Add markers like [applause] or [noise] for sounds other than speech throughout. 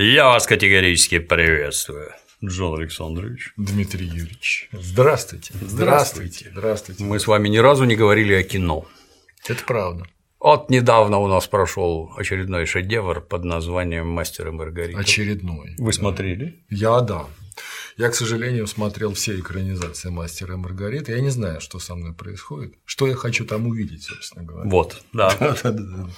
Я вас категорически приветствую, Джон Александрович. Дмитрий Юрьевич. Здравствуйте. Здравствуйте. Здравствуйте. Мы с вами ни разу не говорили о кино. Это правда. Вот недавно у нас прошел очередной шедевр под названием Мастер и Маргарита. Очередной. Вы смотрели? Я да. Я, к сожалению, смотрел все экранизации Мастера и Маргариты. Я не знаю, что со мной происходит, что я хочу там увидеть, собственно говоря. Вот, да. [laughs]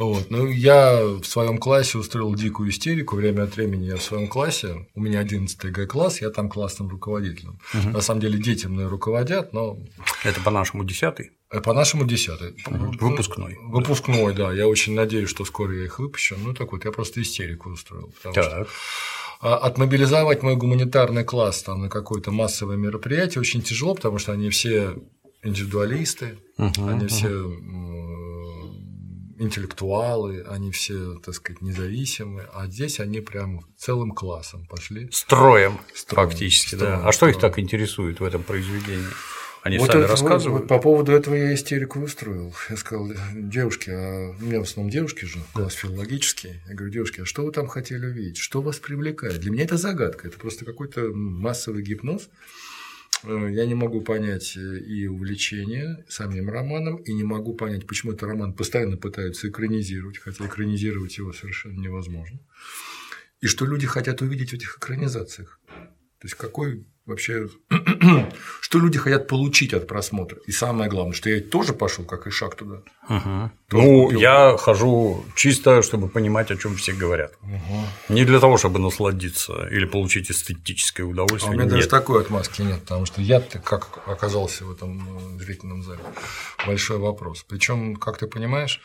Вот. Ну, я в своем классе устроил дикую истерику. Время от времени я в своем классе, у меня 11 Г-класс, я там классным руководителем. Угу. На самом деле дети мной руководят, но. Это по-нашему десятый? Э, по-нашему десятый. Выпускной. Выпускной, да. Я очень надеюсь, что скоро я их выпущу. Ну, так вот, я просто истерику устроил. Потому так. Что а отмобилизовать мой гуманитарный класс там, на какое-то массовое мероприятие очень тяжело, потому что они все индивидуалисты, uh-huh, они uh-huh. все интеллектуалы, они все, так сказать, независимые, а здесь они прям целым классом пошли. Строем, Строем фактически, строем, да. А строем. что их так интересует в этом произведении? Они вот сами это, рассказывают. Вот, по поводу этого я истерику устроил. Я сказал, девушки, а у меня в основном девушки же, класс филологический. Я говорю, девушки, а что вы там хотели увидеть? Что вас привлекает? Для меня это загадка. Это просто какой-то массовый гипноз. Э, я не могу понять э, и увлечение самим романом, и не могу понять, почему этот роман постоянно пытаются экранизировать, хотя экранизировать его совершенно невозможно. И что люди хотят увидеть в этих экранизациях. То есть какой вообще, [clears throat] что люди хотят получить от просмотра. И самое главное, что я тоже пошел как и шаг туда. Угу. Ну, купил. я хожу чисто, чтобы понимать, о чем все говорят. Угу. Не для того, чтобы насладиться или получить эстетическое удовольствие. А у меня нет. даже такой отмазки нет, потому что я как оказался в этом э, зрительном зале. Большой вопрос. Причем, как ты понимаешь,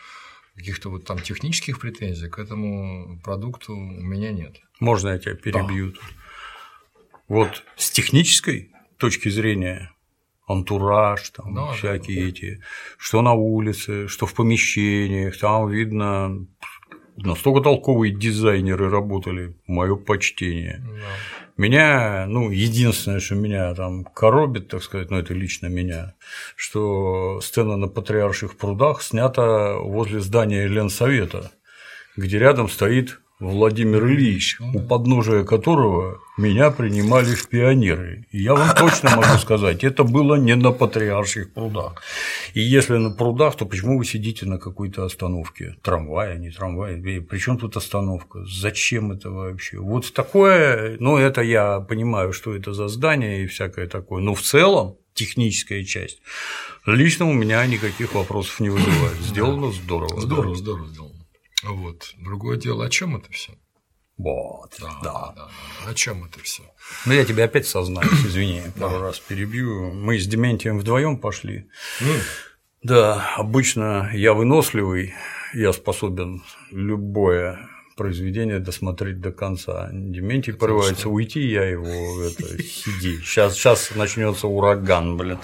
каких-то вот там технических претензий к этому продукту у меня нет. Можно я тебя перебью? Да. Вот с технической точки зрения антураж, там ну, всякие да. эти, что на улице, что в помещениях, там видно настолько толковые дизайнеры работали, мое почтение. Да. Меня, ну, единственное, что меня там коробит, так сказать, ну, это лично меня, что сцена на Патриарших прудах снята возле здания Ленсовета, где рядом стоит Владимир Ильич, у подножия которого меня принимали в пионеры. И я вам точно могу сказать, это было не на патриарших прудах. И если на прудах, то почему вы сидите на какой-то остановке? Трамвай, не трамвай. При чем тут остановка? Зачем это вообще? Вот такое, ну, это я понимаю, что это за здание и всякое такое. Но в целом техническая часть. Лично у меня никаких вопросов не вызывает. Сделано здорово. Здорово, здорово сделано. Вот. Другое дело, о чем это все? Вот, да, да. да, да. О чем это все? Ну, я тебя опять сознаюсь, извини, пару раз перебью. Мы с Дементием вдвоем пошли. Да, обычно я выносливый, я способен любое произведение досмотреть до конца. Дементий порывается уйти, я его это сиди. Сейчас, сейчас начнется ураган, блин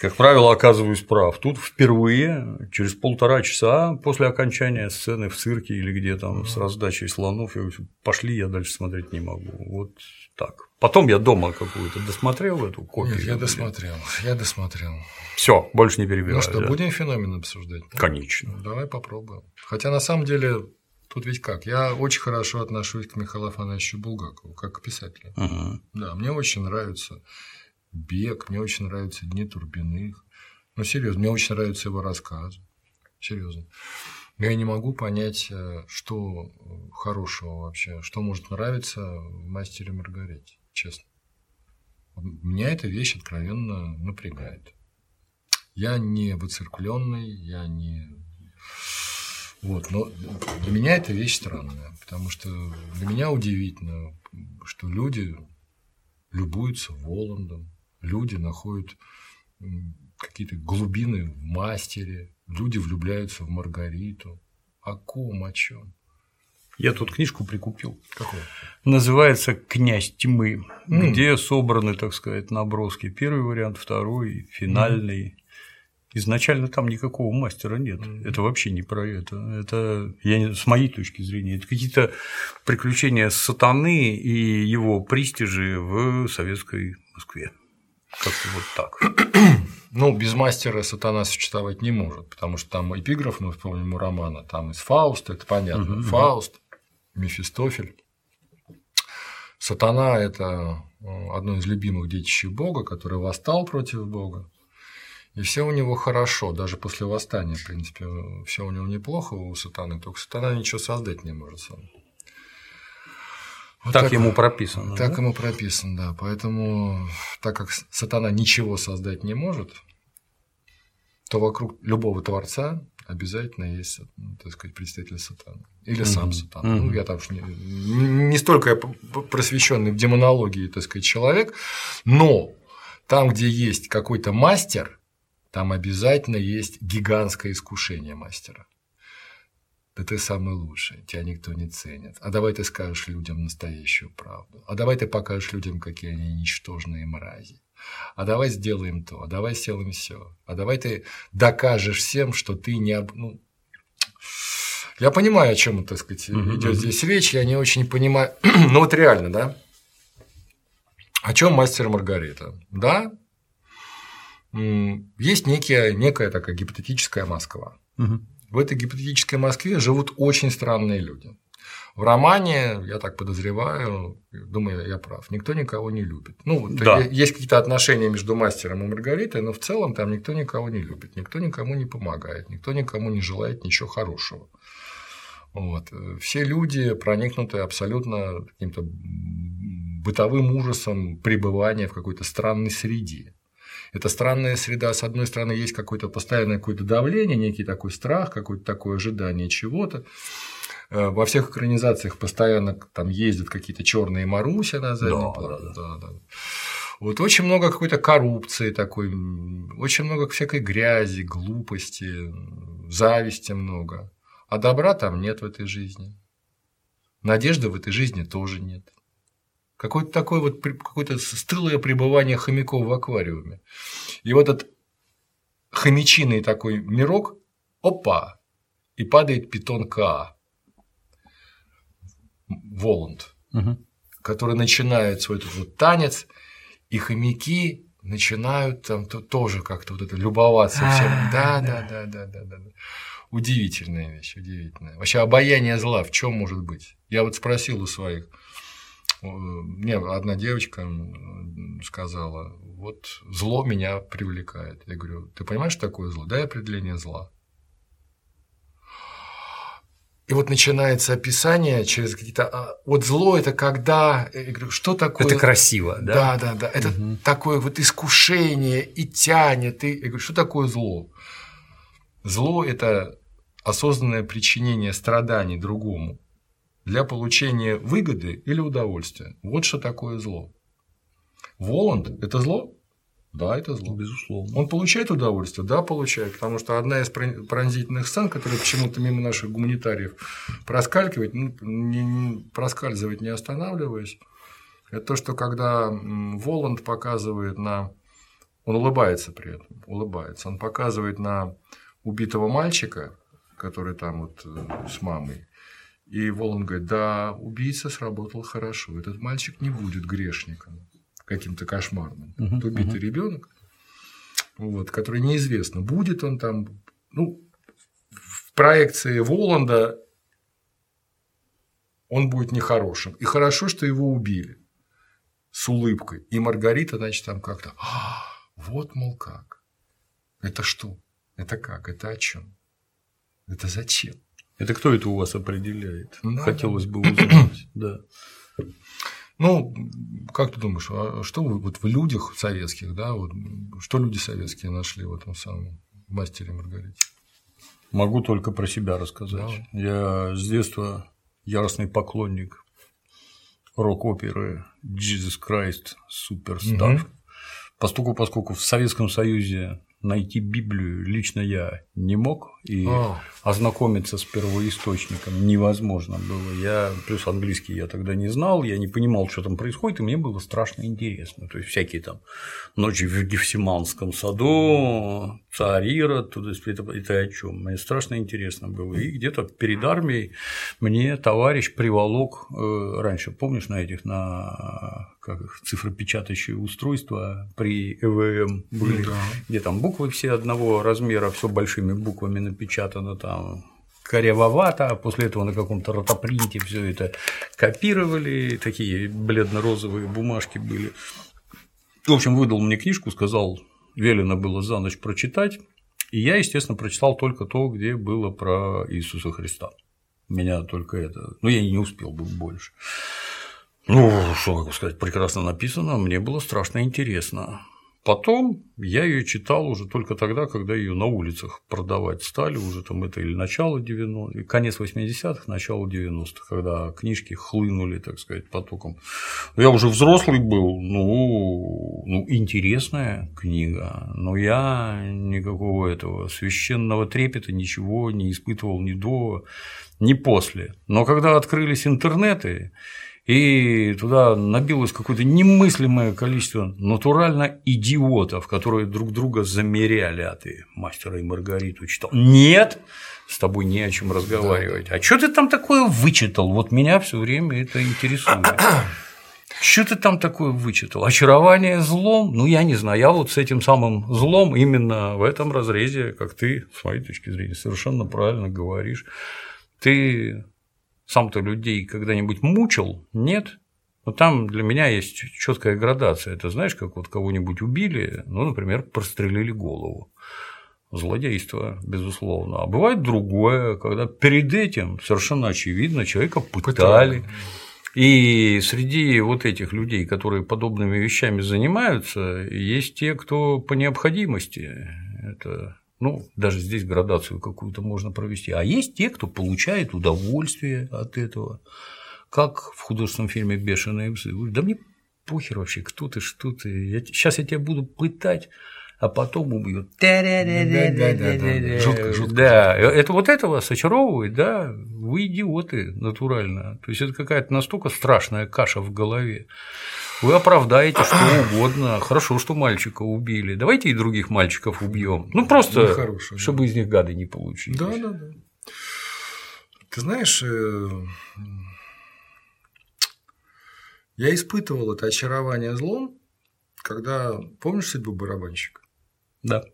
как правило, оказываюсь прав. Тут впервые, через полтора часа после окончания сцены в цирке или где там с раздачей слонов, я говорю, пошли, я дальше смотреть не могу. Вот так. Потом я дома какую-то досмотрел эту копию. Нет, я досмотрел, я досмотрел. Все, больше не перебиваю. Ну что, да? будем феномен обсуждать? Да? Конечно. Ну, давай попробуем. Хотя на самом деле Тут ведь как? Я очень хорошо отношусь к Михаилу Афанасьевичу Булгакову, как к писателю. Угу. Да, мне очень нравится Бег, мне очень нравятся Дни Турбиных. Ну, серьезно, мне очень нравятся его рассказы. Серьезно. Я не могу понять, э, что хорошего вообще, что может нравиться в мастере Маргарите, честно. Меня эта вещь откровенно напрягает. Я не выцеркленный, я не... Вот, но для меня эта вещь странная, потому что для меня удивительно, что люди любуются Воландом, люди находят какие-то глубины в мастере, люди влюбляются в Маргариту. О ком, о чем? Я тут книжку прикупил. Какую? Называется «Князь тьмы», mm. где собраны, так сказать, наброски. Первый вариант, второй, финальный. Mm. Изначально там никакого мастера нет. Mm. Это вообще не про это. Это, я, с моей точки зрения, это какие-то приключения сатаны и его престижи в советской Москве. Как-то вот так. [clears throat] Ну, без мастера сатана существовать не может, потому что там эпиграф, мы вспомним у романа, там из Фауста, это понятно. Угу, Фауст, Мефистофель. Сатана – это э, одно из любимых детищей Бога, который восстал против Бога. И все у него хорошо, даже после восстания, в принципе, все у него неплохо у сатаны, только сатана ничего создать не может сам. Вот так, так ему прописано. Так да? ему прописано, да. Поэтому, так как сатана ничего создать не может, то вокруг любого творца обязательно есть, так сказать, представитель сатаны. Или сам mm-hmm. сатана. Mm-hmm. Ну, я там не, не столько просвещенный в демонологии, так сказать, человек, но там, где есть какой-то мастер, там обязательно есть гигантское искушение мастера. Да ты самый лучший, тебя никто не ценит. А давай ты скажешь людям настоящую правду. А давай ты покажешь людям, какие они ничтожные мрази. А давай сделаем то, а давай сделаем все, а давай ты докажешь всем, что ты не... Ну, я понимаю, о чем, так сказать, идет здесь речь, я не очень понимаю, [clears throat] ну вот реально, да, о чем мастер Маргарита, да, есть некая, некая такая гипотетическая Москва. В этой гипотетической Москве живут очень странные люди. В романе, я так подозреваю, думаю, я прав, никто никого не любит. Ну, да. есть какие-то отношения между мастером и Маргаритой, но в целом там никто никого не любит, никто никому не помогает, никто никому не желает ничего хорошего. Вот. Все люди проникнуты абсолютно каким-то бытовым ужасом пребывания в какой-то странной среде. Эта странная среда, с одной стороны, есть какое-то постоянное какое-то давление, некий такой страх, какое-то такое ожидание чего-то. Э, во всех экранизациях постоянно там ездят какие-то черные Маруся на заднем да, плане. Да, да. Да, Вот очень много какой-то коррупции такой, очень много всякой грязи, глупости, зависти много. А добра там нет в этой жизни. Надежды в этой жизни тоже нет. Какое-то такое вот какое-то стылое пребывание хомяков в аквариуме. И вот этот хомячиный такой мирок, опа, и падает питон К. Воланд, угу. который начинает свой этот вот танец, и хомяки начинают там то, тоже как-то вот это любоваться всем. Да, да, да, да, да, да. Удивительная вещь, удивительная. Вообще обаяние зла в чем может быть? Я вот спросил у своих, мне одна девочка сказала, вот зло меня привлекает. Я говорю, ты понимаешь, что такое зло? Дай определение зла. И вот начинается описание через какие-то... А, вот зло – это когда… Я говорю, что такое… Это красиво, да? Да, да, да. Это угу. такое вот искушение и тянет. И... Я говорю, что такое зло? Зло – это осознанное причинение страданий другому для получения выгоды или удовольствия. Вот что такое зло. Воланд – это зло? Да, это зло. Безусловно. Он получает удовольствие? Да, получает. Потому что одна из пронзительных сцен, которая почему-то мимо наших гуманитариев проскальзывает, ну, не, не, проскальзывает, не останавливаясь, это то, что когда Воланд показывает на. Он улыбается при этом, улыбается. Он показывает на убитого мальчика, который там вот э, с мамой. И Воланд говорит, да, убийца сработал хорошо, этот мальчик не будет грешником каким-то кошмарным. Uh-huh, это убитый uh-huh. ребенок, вот, который неизвестно, будет он там. Ну, в проекции Воланда он будет нехорошим. И хорошо, что его убили с улыбкой. И Маргарита, значит, там как-то, а, вот, мол, как. Это что? Это как? Это о чем? Это зачем? Это кто это у вас определяет? Да. Хотелось бы узнать. [clears throat] да. Ну, как ты думаешь, а что вы, вот в людях советских, да, вот, что люди советские нашли в этом самом мастере Маргарите? Могу только про себя рассказать. Да. Я с детства яростный поклонник рок-оперы Jesus Christ Superstar. Угу. Поскольку, поскольку в Советском Союзе найти Библию лично я не мог, и а. ознакомиться с первоисточником невозможно было. Я плюс английский я тогда не знал, я не понимал, что там происходит, и мне было страшно интересно. То есть всякие там ночи в Гефсиманском саду, царь Ирод, туда это, это о чем. Мне страшно интересно было. И где-то перед армией мне товарищ приволок э, раньше, помнишь, на этих на как их, цифропечатающие устройства при ЭВМ были, да. где там буквы все одного размера, все большими буквами напечатано там корявовато, а после этого на каком-то ротопринте все это копировали, такие бледно-розовые бумажки были. В общем, выдал мне книжку, сказал, велено было за ночь прочитать, и я, естественно, прочитал только то, где было про Иисуса Христа. Меня только это. Ну, я не успел бы больше. Ну, что могу сказать, прекрасно написано, мне было страшно интересно. Потом я ее читал уже только тогда, когда ее на улицах продавать стали, уже там это или начало 90-х, конец 80-х, начало 90-х, когда книжки хлынули, так сказать, потоком. Я уже взрослый был, ну, ну интересная книга, но я никакого этого священного трепета ничего не испытывал ни до, ни после. Но когда открылись интернеты, и туда набилось какое-то немыслимое количество натурально идиотов, которые друг друга замеряли, а ты мастера и Маргариту читал. Нет, с тобой не о чем разговаривать. Да. А что ты там такое вычитал? Вот меня все время это интересует. [clears throat] Что ты там такое вычитал? Очарование злом? Ну, я не знаю. Я вот с этим самым злом именно в этом разрезе, как ты, с моей точки зрения, совершенно правильно говоришь. Ты сам-то людей когда-нибудь мучил? Нет. Но там для меня есть четкая градация. Это знаешь, как вот кого-нибудь убили, ну, например, прострелили голову. Злодейство, безусловно. А бывает другое, когда перед этим совершенно очевидно человека пытали. И среди вот этих людей, которые подобными вещами занимаются, есть те, кто по необходимости. Это ну, даже здесь градацию какую-то можно провести. А есть те, кто получает удовольствие от этого, как в художественном фильме «Бешеные псы». Да мне похер вообще, кто ты, что ты. Я, сейчас я тебя буду пытать, а потом убьют. Да, жутко, жутко. Да, это вот это вас очаровывает, да, вы идиоты натурально. То есть это какая-то настолько страшная каша в голове. Вы оправдаете что угодно. Хорошо, что мальчика убили. Давайте и других мальчиков убьем. Ну просто, Нехорошо, чтобы да. из них гады не получились. Да, да, да. Ты знаешь, э, я испытывал это очарование злом, когда помнишь судьбу барабанщика? Да.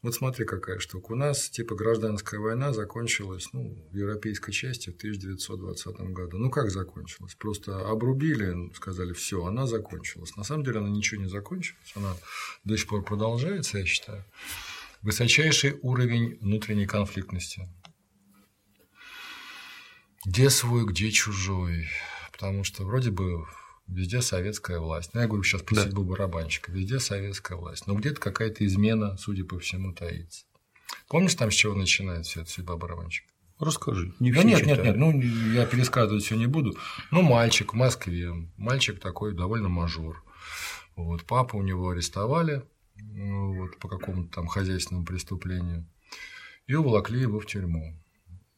Вот смотри, какая штука. У нас типа гражданская война закончилась ну, в европейской части в 1920 году. Ну как закончилась? Просто обрубили, сказали, все, она закончилась. На самом деле она ничего не закончилась, она до сих пор продолжается, я считаю. Высочайший уровень внутренней конфликтности. Где свой, где чужой? Потому что вроде бы Везде советская власть. Ну, я говорю сейчас про да. судьбу барабанщика. Везде советская власть. Но где-то какая-то измена, судя по всему, таится. Помнишь, там с чего начинается вся эта судьба барабанщика? Расскажи. Не да нет, нет, нет, ну я пересказывать все не буду. Ну, мальчик в Москве, мальчик такой довольно мажор. Вот, папу у него арестовали ну, вот, по какому-то там хозяйственному преступлению и уволокли его в тюрьму.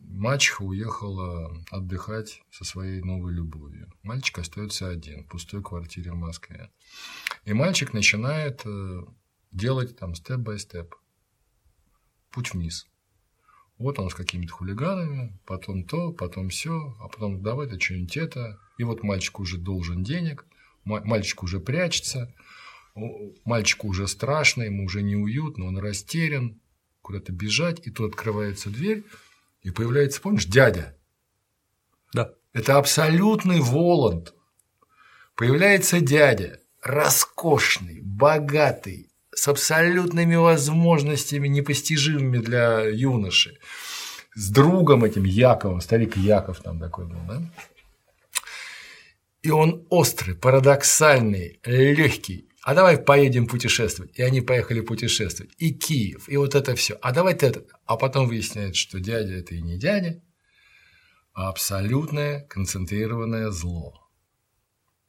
Мачеха уехала отдыхать со своей новой любовью. Мальчик остается один в пустой квартире в Москве. И мальчик начинает э, делать там степ-бай-степ. Путь вниз. Вот он с какими-то хулиганами, потом то, потом все, а потом давай-то что-нибудь это. И вот мальчик уже должен денег, мальчик уже прячется, мальчику уже страшно, ему уже неуютно, он растерян, куда-то бежать, и тут открывается дверь, и появляется, помнишь, дядя. Да. Это абсолютный Воланд. Появляется дядя, роскошный, богатый, с абсолютными возможностями, непостижимыми для юноши, с другом этим Яковом, старик Яков там такой был, да? И он острый, парадоксальный, легкий, а давай поедем путешествовать. И они поехали путешествовать. И Киев, и вот это все. А давай это. А потом выясняется, что дядя это и не дядя, а абсолютное концентрированное зло,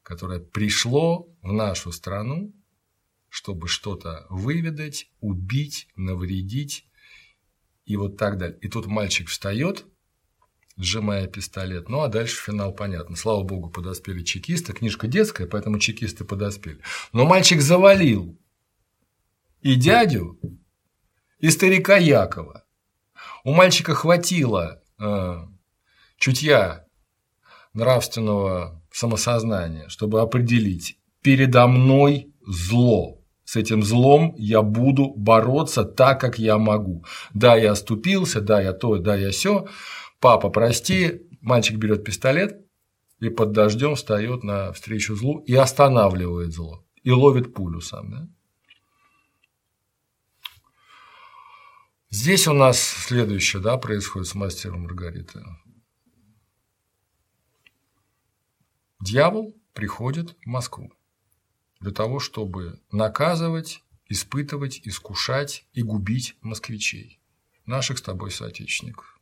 которое пришло в нашу страну, чтобы что-то выведать, убить, навредить и вот так далее. И тут мальчик встает сжимая пистолет. Ну, а дальше финал понятно. Слава богу, подоспели чекисты. Книжка детская, поэтому чекисты подоспели. Но мальчик завалил и дядю, и старика Якова. У мальчика хватило э, чутья нравственного самосознания, чтобы определить передо мной зло, с этим злом я буду бороться так, как я могу. Да, я оступился, да, я то, да, я все. Папа, прости, мальчик берет пистолет и под дождем встает навстречу злу и останавливает зло. И ловит пулю сам. Да? Здесь у нас следующее да, происходит с мастером Маргариты. Дьявол приходит в Москву для того, чтобы наказывать, испытывать, искушать и губить москвичей, наших с тобой соотечественников.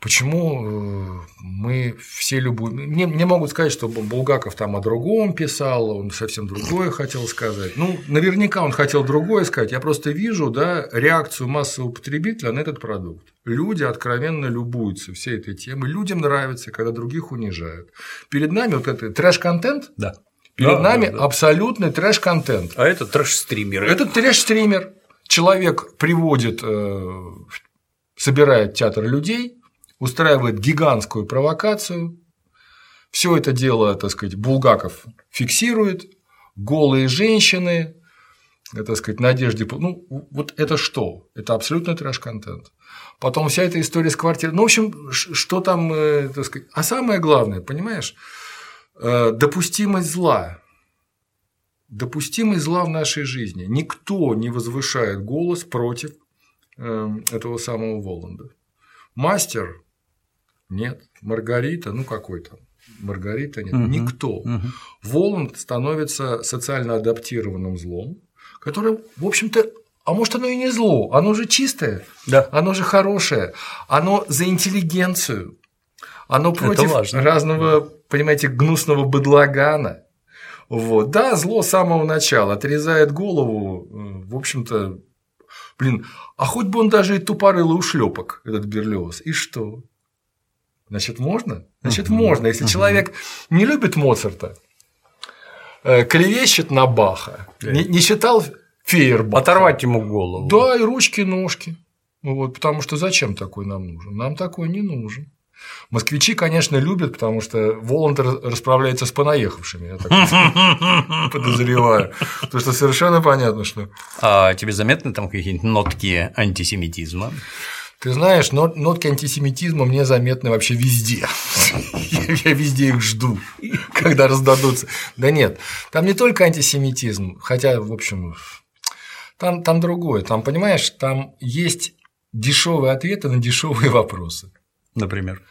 Почему э, мы все любуем... Мне, мне могут сказать, что Булгаков там о другом писал, он совсем другое хотел сказать. Ну, наверняка он хотел другое сказать. Я просто вижу да, реакцию массового потребителя на этот продукт. Люди откровенно любуются всей этой темой. Людям нравится, когда других унижают. Перед нами вот это трэш-контент. Да. Перед да, нами да, да. абсолютный трэш-контент. А это трэш-стримеры. Это трэш-стример. Человек приводит, э, собирает театр людей, устраивает гигантскую провокацию. Все это дело, так сказать, Булгаков фиксирует. Голые женщины, так сказать, надежде. Ну, вот это что? Это абсолютно трэш-контент. Потом вся эта история с квартирой. Ну, в общем, что там, э, так сказать. А самое главное, понимаешь, э, допустимость зла. Допустимость зла в нашей жизни. Никто не возвышает голос против э, этого самого Воланда. Мастер нет. Маргарита, ну какой там? Маргарита нет. Угу. Никто. Угу. Воланд становится социально адаптированным злом, которое, в общем-то, а может, оно и не зло, оно же чистое, да. оно же хорошее, оно за интеллигенцию, оно против разного, понимаете, гнусного быдлагана. Вот. Да, зло с самого начала отрезает голову, э, в общем-то, блин, а хоть бы он даже и тупорылый ушлепок, этот Берлиоз, и что? Значит, можно? Значит, можно. Если человек не любит Моцарта, э, клевещет на Баха, не, не читал Фейербаха. Оторвать ему голову. Да, и ручки, ножки. Вот, потому что зачем такой нам нужен? Нам такой не нужен. Москвичи, конечно, любят, потому что Воланд расправляется с понаехавшими, я так [laughs] подозреваю. Потому что совершенно понятно, что. А тебе заметны там какие-нибудь нотки антисемитизма? Ты знаешь, нотки антисемитизма мне заметны вообще везде. [laughs] Я везде их жду, когда раздадутся. Да нет, там не только антисемитизм, хотя, в общем, там, там другое. Там, понимаешь, там есть дешевые ответы на дешевые вопросы. Например.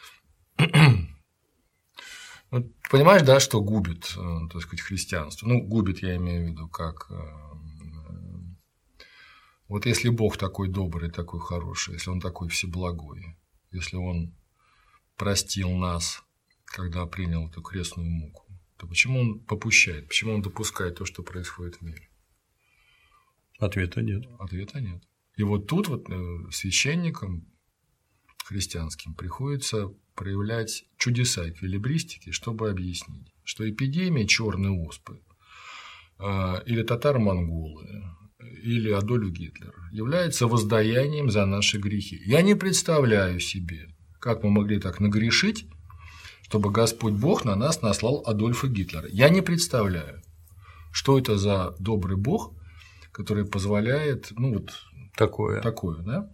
Понимаешь, да, что губит, э, так сказать, христианство? Ну, губит, я имею в виду, как э, вот если Бог такой добрый, такой хороший, если Он такой всеблагой, если Он простил нас, когда принял эту крестную муку, то почему Он попущает, почему Он допускает то, что происходит в мире? Ответа нет. Ответа нет. И вот тут вот э, священникам христианским приходится проявлять чудеса эквилибристики, чтобы объяснить, что эпидемия черной оспы э, или татаро-монголы или Адольф Гитлер является воздаянием за наши грехи. Я не представляю себе, как мы могли так нагрешить, чтобы Господь Бог на нас наслал Адольфа Гитлера. Я не представляю, что это за добрый Бог, который позволяет, ну вот такое, такое, да.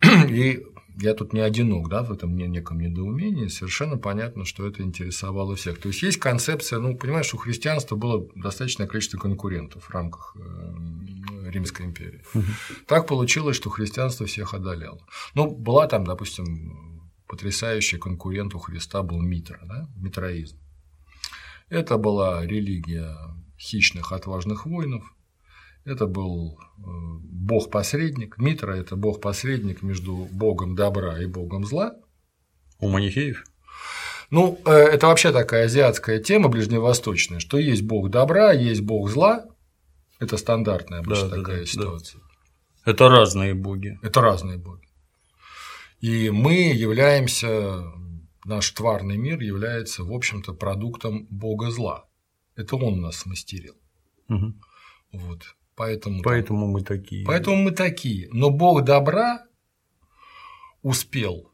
[clears throat] И я тут не одинок да, в этом неком недоумении, совершенно понятно, что это интересовало всех. То есть есть концепция, ну, понимаешь, у христианства было достаточное количество конкурентов в рамках э, Римской империи. Угу. Так получилось, что христианство всех одолело. Ну, была там, допустим, потрясающий конкурент у Христа был Митра, да? митроизм. Это была религия хищных, отважных воинов, это был э, бог-посредник. Митра – это бог-посредник между богом добра и богом зла. У манихеев? Ну, э, это вообще такая азиатская тема ближневосточная, что есть бог добра, есть бог зла. Это стандартная обычно да, такая да, ситуация. Да. Это разные боги. Это разные боги. И мы являемся, наш тварный мир является, в общем-то, продуктом бога зла. Это он нас смастерил. Угу. Вот. Поэтому, поэтому мы такие. Поэтому мы такие. Но Бог добра успел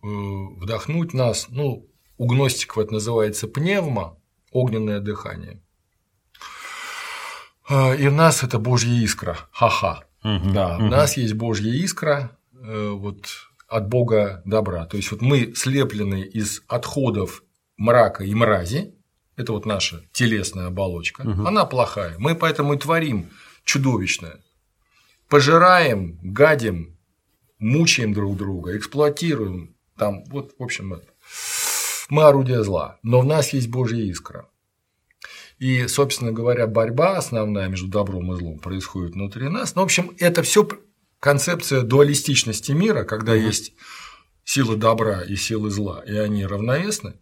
э, вдохнуть нас, ну, у гностиков это называется пневма, огненное дыхание. А, и у нас это Божья искра. Ха-ха. Угу, да, угу. у нас есть Божья искра э, вот, от Бога добра. То есть вот мы слеплены из отходов мрака и мрази. Это вот наша телесная оболочка. Угу. Она плохая. Мы поэтому и творим чудовищное. Пожираем, гадим, мучаем друг друга, эксплуатируем. Там, вот, в общем, это. мы орудие зла. Но в нас есть Божья искра. И, собственно говоря, борьба основная между добром и злом происходит внутри нас. Ну, в общем, это все концепция дуалистичности мира, когда угу. есть силы добра и силы зла, и они равновесны.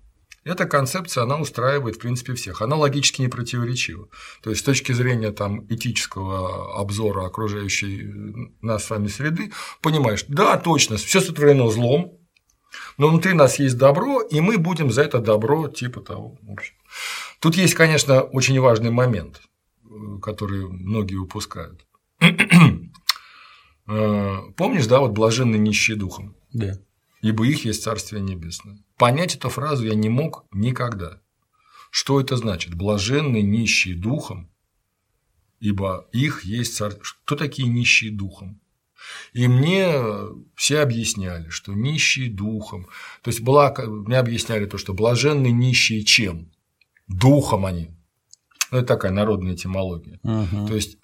Эта концепция, она устраивает, в принципе, всех. Она логически не противоречива. То есть, с точки зрения там, этического обзора окружающей нас с вами среды, понимаешь, да, точно, все сотворено злом, но внутри нас есть добро, и мы будем за это добро типа того. В общем. Тут есть, конечно, очень важный момент, который многие упускают. [clears throat] Э, помнишь, да, вот блаженны нищие духом? Да. Ибо их есть Царствие Небесное. Понять эту фразу я не мог никогда. Что это значит? Блаженны нищие духом, ибо их есть царство. Кто такие нищие духом? И мне все объясняли, что нищие духом, то есть была, мне объясняли то, что блаженны нищие чем? Духом они. Ну, это такая народная этимология. Угу. То есть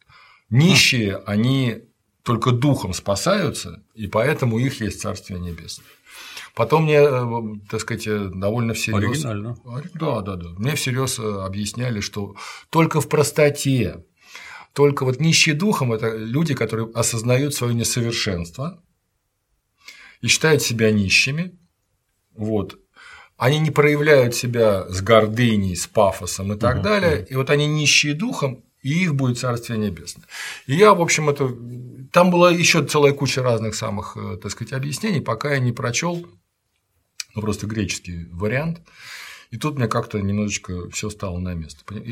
нищие, они только духом спасаются, и поэтому их есть Царствие Небесное. Потом мне, э, так сказать, э, довольно всерьез. Оригинально. Да, да, да. Мне всерьез э, объясняли, что только в простоте, только вот нищие духом это люди, которые осознают свое несовершенство и считают себя нищими. Вот. Они не проявляют себя с гордыней, с пафосом и так угу, далее. И вот они нищие духом, и их будет Царствие Небесное. И я, в общем, это. Там была еще целая куча разных самых, так сказать, объяснений, пока я не прочел ну просто греческий вариант. И тут мне как-то немножечко все стало на место. Э,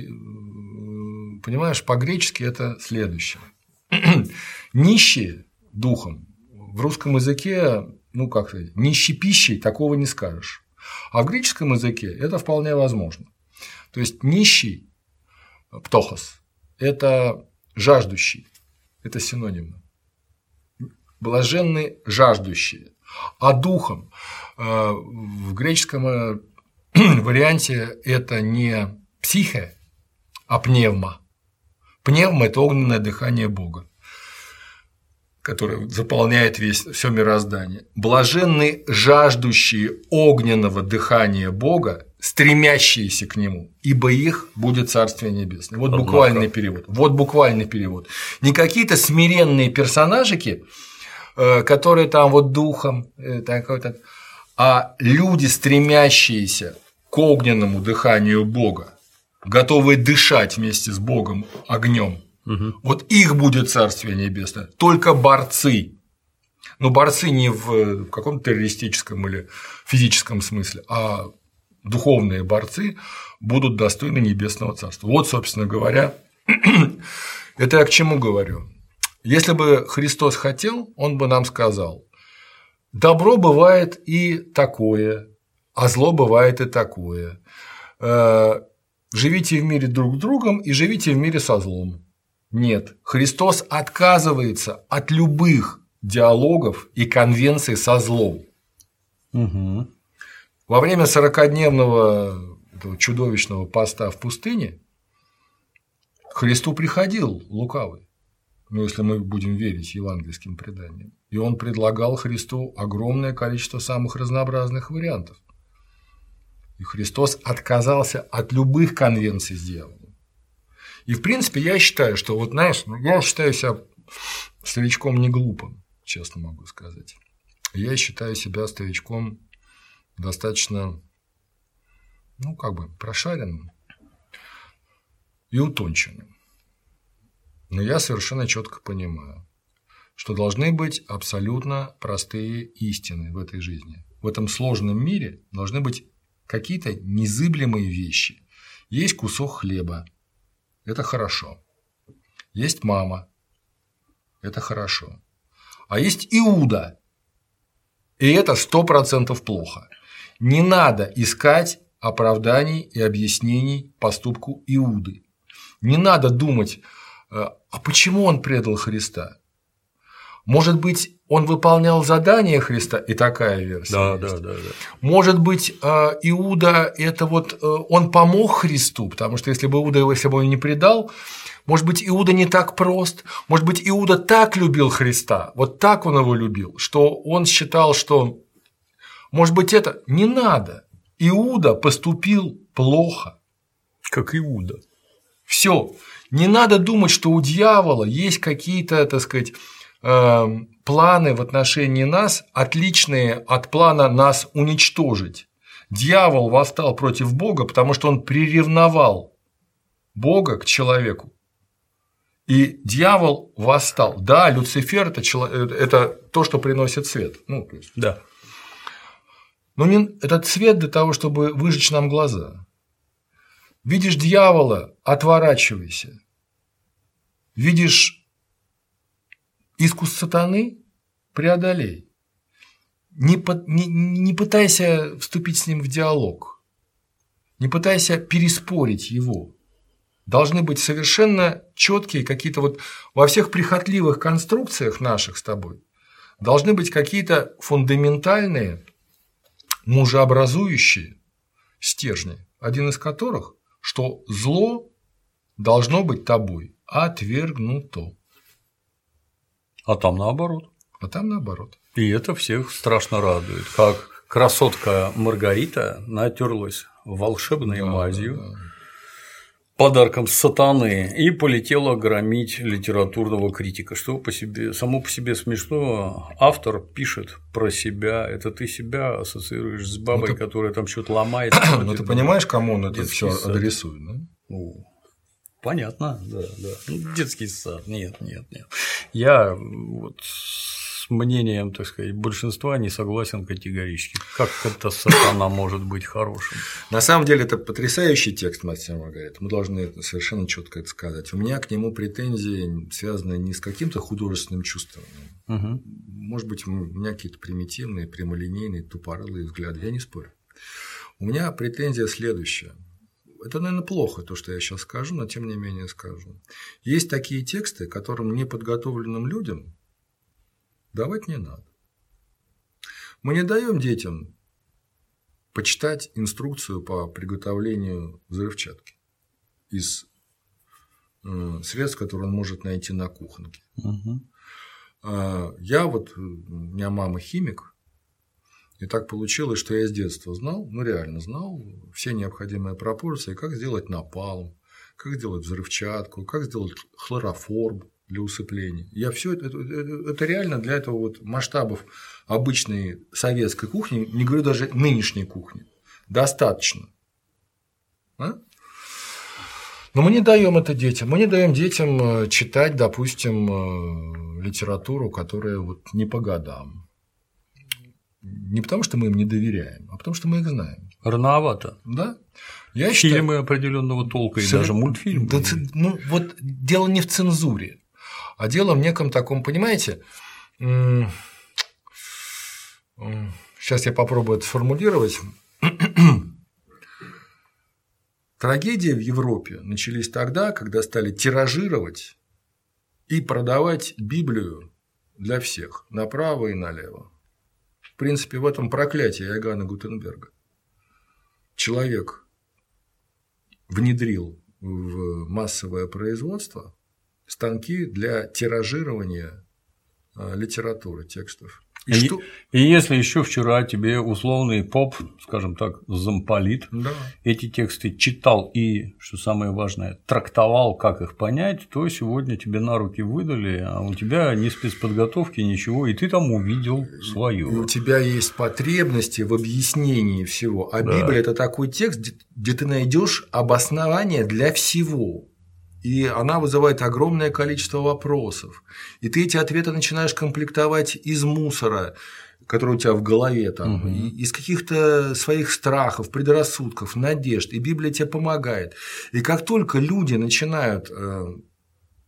понимаешь, по-гречески это следующее. [clears throat] Нищие духом в русском языке, ну как сказать, нищий пищей такого не скажешь. А в греческом языке это вполне возможно. То есть нищий птохос – это жаждущий, это синоним. Блаженные жаждущие. А духом Э, в греческом э, [clears throat] варианте это не психе, а пневма. Пневма – это огненное дыхание Бога, которое заполняет весь, все мироздание. Блаженны жаждущие огненного дыхания Бога, стремящиеся к нему, ибо их будет Царствие Небесное. Вот Однако. буквальный перевод. Вот буквальный перевод. Не какие-то смиренные персонажики, э, которые там вот духом, такой-то, а люди, стремящиеся к огненному дыханию Бога, готовые дышать вместе с Богом огнем, угу. вот их будет Царствие Небесное. Только борцы. Но борцы не в каком-то террористическом или физическом смысле, а духовные борцы будут достойны Небесного Царства. Вот, собственно говоря, [clears throat] это я к чему говорю. Если бы Христос хотел, он бы нам сказал, Добро бывает и такое, а зло бывает и такое. Э, живите в мире друг с другом и живите в мире со злом. Нет, Христос отказывается от любых диалогов и конвенций со злом. Угу. Во время 40-дневного чудовищного поста в пустыне Христу приходил лукавый ну, если мы будем верить евангельским преданиям. И он предлагал Христу огромное количество самых разнообразных вариантов. И Христос отказался от любых конвенций с дьяволом. И, в принципе, я считаю, что, вот знаешь, ну, я считаю себя старичком не глупым, честно могу сказать. Я считаю себя старичком достаточно, ну, как бы, прошаренным и утонченным. Но я совершенно четко понимаю, что должны быть абсолютно простые истины в этой жизни. В этом сложном мире должны быть какие-то незыблемые вещи. Есть кусок хлеба, это хорошо. Есть мама, это хорошо. А есть Иуда, и это сто процентов плохо. Не надо искать оправданий и объяснений поступку Иуды. Не надо думать, а почему он предал Христа? Может быть, он выполнял задание Христа, и такая версия. Да, есть. да, да, да. Может быть, э, Иуда это вот э, он помог Христу, потому что если бы Иуда его, если бы он не предал, может быть, Иуда не так прост, может быть, Иуда так любил Христа, вот так он его любил, что он считал, что, может быть, это не надо. Иуда поступил плохо. Как Иуда. Все. Не надо думать, что у дьявола есть какие-то, так сказать, Эм, планы в отношении нас отличные от плана нас уничтожить. Дьявол восстал против Бога, потому что он приревновал Бога к человеку. И дьявол восстал. Да, Люцифер это, человек, это то, что приносит свет. Ну, то есть. Да. Но не, этот свет для того, чтобы выжечь нам глаза. Видишь дьявола, отворачивайся. Видишь искус сатаны преодолей. Не, под, не, не пытайся вступить с ним в диалог, не пытайся переспорить его. Должны быть совершенно четкие какие-то вот во всех прихотливых конструкциях наших с тобой должны быть какие-то фундаментальные мужеобразующие стержни, один из которых, что зло должно быть тобой отвергнуто. А там наоборот. А там наоборот. И это всех страшно радует. Как красотка Маргарита натерлась волшебной да, мазью, да, да. подарком сатаны, и полетела громить литературного критика. Что по себе, само по себе смешно. Автор пишет про себя. Это ты себя ассоциируешь с бабой, ну, ты... которая там [coughs] что-то ломает. Ну ты понимаешь, кому он это все адресует, да? Ну, Понятно, да, да. Ну, детский сад. Нет, нет, нет. Я вот с мнением, так сказать, большинства не согласен категорически. Как это сатана может быть хорошим? На самом деле это потрясающий текст, мастер Маргарита. Мы должны совершенно четко это сказать. У меня к нему претензии связаны не с каким-то художественным чувством. Угу. Может быть, у меня какие-то примитивные, прямолинейные, тупорылые взгляды. Я не спорю. У меня претензия следующая. Это, наверное, плохо, то, что я сейчас скажу, но тем не менее скажу. Есть такие тексты, которым неподготовленным людям давать не надо. Мы не даем детям почитать инструкцию по приготовлению взрывчатки из э, средств, которые он может найти на кухонке. Угу. Я вот, у меня мама химик, и так получилось, что я с детства знал, ну реально знал все необходимые пропорции, как сделать напалм, как сделать взрывчатку, как сделать хлороформ для усыпления. Я все это, это, это реально для этого вот масштабов обычной советской кухни, не говорю даже нынешней кухни, достаточно. А? Но мы не даем это детям. Мы не даем детям э, читать, допустим, э, литературу, которая вот не по годам не потому, что мы им не доверяем, а потому, что мы их знаем. Рановато. Да. Я Фильмы считаю, определенного толка и даже мультфильмы. Да, ну, вот дело не в цензуре, а дело в неком таком, понимаете, сейчас я попробую это сформулировать. [clears throat] Трагедии в Европе начались тогда, когда стали тиражировать и продавать Библию для всех направо и налево. В принципе, в этом проклятие Иоганна Гутенберга. Человек внедрил в массовое производство станки для тиражирования а, литературы, текстов. И, и, что... и если еще вчера тебе условный поп, скажем так, замполит, да. эти тексты читал и, что самое важное, трактовал, как их понять, то сегодня тебе на руки выдали, а у тебя ни спецподготовки, ничего, и ты там увидел свое. у тебя есть потребности в объяснении всего. А да. Библия это такой текст, где ты найдешь обоснование для всего и она вызывает огромное количество вопросов. И ты эти ответы начинаешь комплектовать из мусора, который у тебя в голове, там, угу. из каких-то своих страхов, предрассудков, надежд. И Библия тебе помогает. И как только люди начинают э,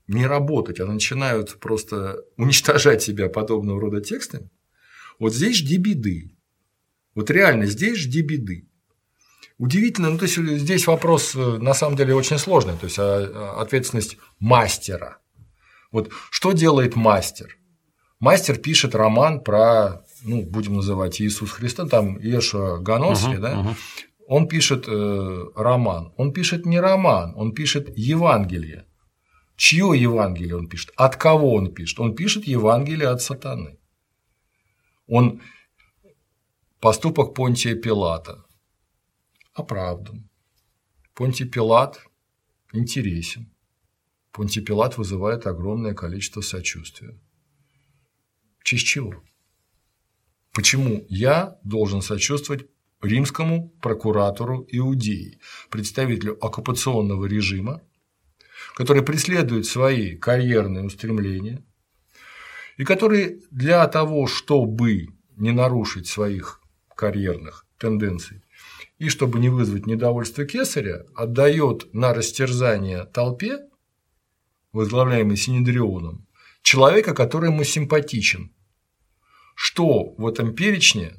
не работать, а начинают просто уничтожать себя подобного рода текстами, вот здесь жди беды. Вот реально здесь жди беды. Удивительно, ну то есть здесь вопрос э, на самом деле очень сложный, то есть а, а, ответственность мастера. Вот что делает мастер? Мастер пишет роман про, ну, будем называть Иисус Христа, там Еша Ганоски, uh-huh, да? Uh-huh. Он пишет э, роман. Он пишет не роман, он пишет Евангелие. Чье Евангелие он пишет? От кого он пишет? Он пишет Евангелие от сатаны. Он поступок Понтия Пилата оправдан. Понтий Пилат интересен. Понтий Пилат вызывает огромное количество сочувствия. В честь чего? Почему я должен сочувствовать римскому прокуратору Иудеи, представителю оккупационного режима, который преследует свои карьерные устремления и который для того, чтобы не нарушить своих карьерных тенденций и чтобы не вызвать недовольство кесаря, отдает на растерзание толпе, возглавляемой Синедрионом, человека, который ему симпатичен. Что в этом перечне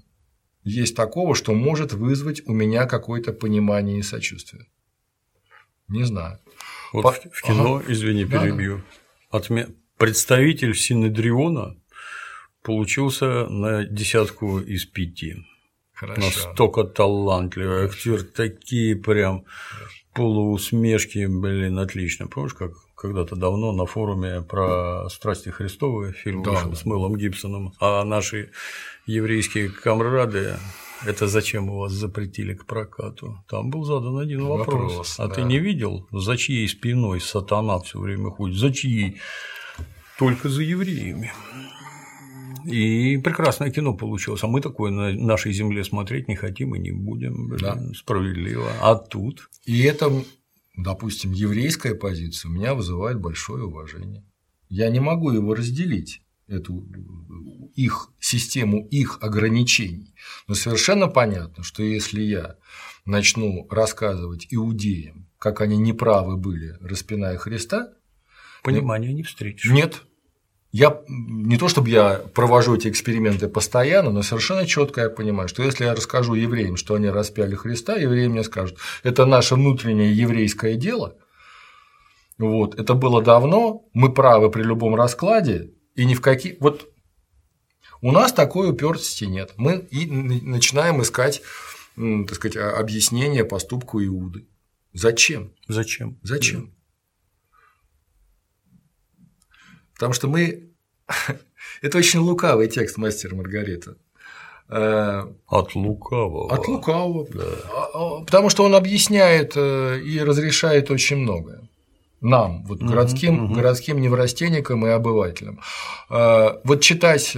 есть такого, что может вызвать у меня какое-то понимание и сочувствие? Не знаю. Вот По... в кино, ага. извини, перебью. Да, да. Представитель Синедриона получился на десятку из пяти. Хорошо. Настолько талантливый актер, такие прям полуусмешки, блин, отлично. Помнишь, как когда-то давно на форуме про страсти Христовы фильм да, вышел с Мэлом Гибсоном, а наши еврейские камрады это зачем у вас запретили к прокату? Там был задан один вопрос. вопрос а да. ты не видел, за чьей спиной сатана все время ходит? За чьей? Только за евреями. И прекрасное кино получилось. А мы такое на нашей земле смотреть не хотим и не будем. Блин, да. Справедливо. А тут. И это, допустим, еврейская позиция у меня вызывает большое уважение. Я не могу его разделить эту их систему их ограничений. Но совершенно понятно, что если я начну рассказывать иудеям, как они неправы были, распиная Христа, понимания не встретишь. Нет, я не то чтобы я провожу эти эксперименты постоянно, но совершенно четко я понимаю, что если я расскажу евреям, что они распяли Христа, евреи мне скажут, это наше внутреннее еврейское дело. Вот, это было давно, мы правы при любом раскладе, и ни в какие. Вот у нас такой упертости нет. Мы и начинаем искать, так сказать, объяснение поступку Иуды. Зачем? Зачем? Зачем? Потому что мы… [laughs] Это очень лукавый текст мастера Маргарита. Э, от лукавого. От лукавого. Да. А, а, потому что он объясняет э, и разрешает очень многое. Нам, вот городским, угу, городским неврастенникам и обывателям. Э, вот читать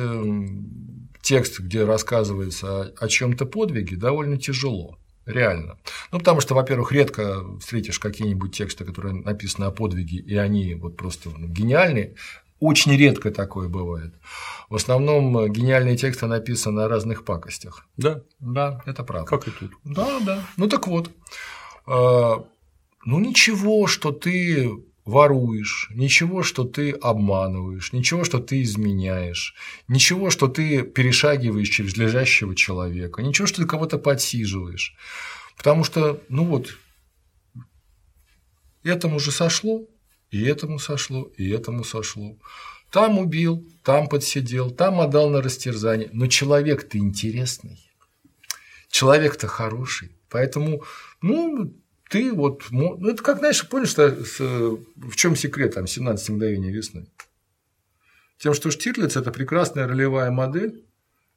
текст, где рассказывается о чем-то подвиге, довольно тяжело. Реально. Ну, потому что, во-первых, редко встретишь какие-нибудь тексты, которые написаны о подвиге, и они вот просто ну, гениальные. Очень редко такое бывает. В основном э, гениальные тексты написаны о разных пакостях. Да. Да, это правда. Как и тут. Да, да. Ну так вот. Э, ну ничего, что ты воруешь, ничего, что ты обманываешь, ничего, что ты изменяешь, ничего, что ты перешагиваешь через лежащего человека, ничего, что ты кого-то подсиживаешь. Потому что, ну вот, этому же сошло, и этому сошло, и этому сошло. Там убил, там подсидел, там отдал на растерзание. Но человек-то интересный. Человек-то хороший. Поэтому, ну, ты вот, ну, это как, знаешь, помнишь, что, в чем секрет там 17 мгновений весны? Тем, что Штирлиц – это прекрасная ролевая модель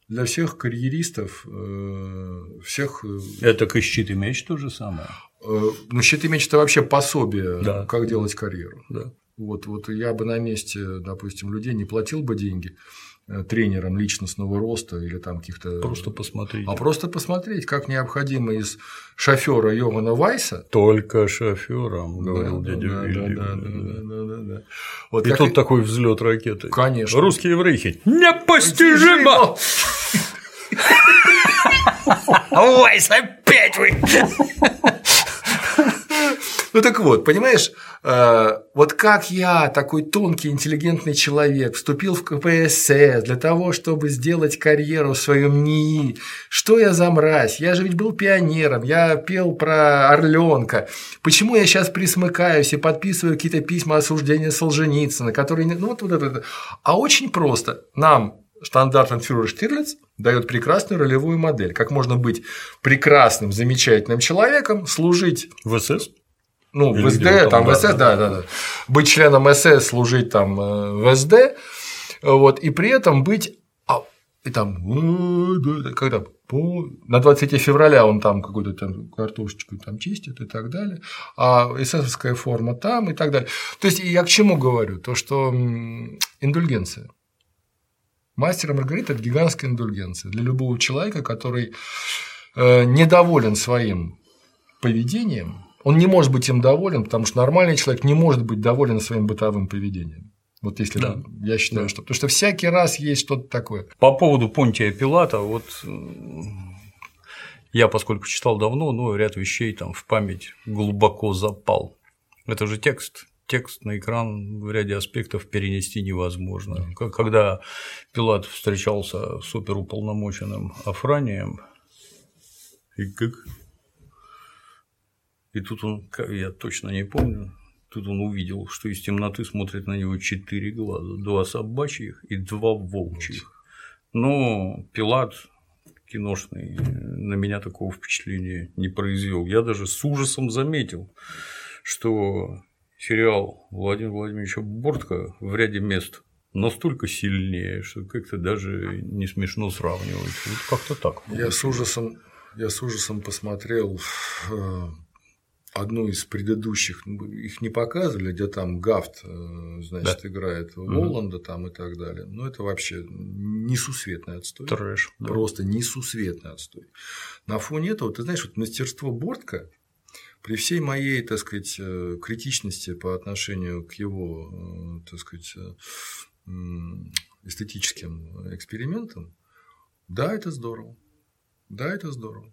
для всех карьеристов, э, всех… Э, это и щит и меч то же самое. Ну, щит и меч – это вообще пособие, да. как делать карьеру. Да. Вот, вот я бы на месте, допустим, людей не платил бы деньги э, тренерам личностного роста или там каких-то… Просто посмотреть. А просто посмотреть, как необходимо из шофера Йогана Вайса… Только шофером, говорил да, дядя да, Вилли. Да, да, да, да, да, да. Вот И тут и... такой взлет ракеты. Конечно. Русские еврейхи. Непостижимо! [laughs] Вайс, опять вы! Ну так вот, понимаешь, э, вот как я, такой тонкий, интеллигентный человек, вступил в КПСС для того, чтобы сделать карьеру в своем НИИ, что я за мразь? Я же ведь был пионером, я пел про Орленка. Почему я сейчас присмыкаюсь и подписываю какие-то письма осуждения Солженицына, которые… Ну вот, вот это. А очень просто. Нам штандартенфюрер Штирлиц дает прекрасную ролевую модель. Как можно быть прекрасным, замечательным человеком, служить в СС? Ну, в СД, там, в СС, да, да, да. Быть членом СС, служить там э, в СД, вот, и при этом быть а, и там, когда по, на 23 февраля он там какую-то там картошечку там чистит и так далее, а эсэсовская форма там и так далее. То есть я к чему говорю? То, что индульгенция – Мастер и Маргарита – это гигантская индульгенция для любого человека, который э, недоволен своим поведением. Он не может быть им доволен, потому что нормальный человек не может быть доволен своим бытовым поведением. Вот если да. я считаю, да. что. Потому что всякий раз есть что-то такое. По поводу Понтия Пилата, вот я, поскольку читал давно, ну, ряд вещей там в память глубоко запал. Это же текст текст на экран в ряде аспектов перенести невозможно. Когда Пилат встречался с оперуполномоченным Афранием, и как и тут он, я точно не помню, тут он увидел, что из темноты смотрит на него четыре глаза, два собачьих и два волчьих. Но Пилат киношный на меня такого впечатления не произвел. Я даже с ужасом заметил, что сериал Владимира Владимировича Бортко в ряде мест настолько сильнее, что как-то даже не смешно сравнивать. Вот как-то так. Я с ужасом, я с ужасом посмотрел э, одну из предыдущих, ну, их не показывали, где там Гафт, э, значит, да. играет Воланда угу. там и так далее. Но это вообще несусветный отстой. Трэш. Просто да. несусветный отстой. На фоне этого, ты знаешь, вот мастерство Бортка при всей моей, так сказать, э, критичности по отношению к его, э, так сказать, эстетическим экспериментам, да, это здорово. Да, это здорово.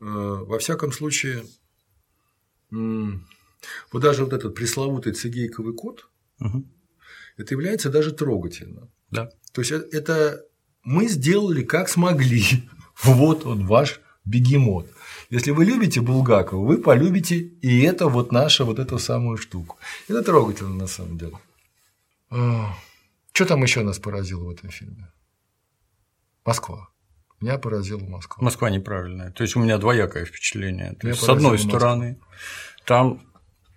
Во всяком случае, вот даже вот этот пресловутый цигейковый код, угу. это является даже трогательно. Да. То есть это мы сделали как смогли. [laughs] Вот он ваш бегемот. Если вы любите Булгакова, вы полюбите и это вот наша вот эту самую штуку. Это трогательно на самом деле. А, что там еще нас поразило в этом фильме? Москва. Меня поразила Москва. Москва неправильная. То есть у меня двоякое впечатление. То есть, с одной Москва. стороны, там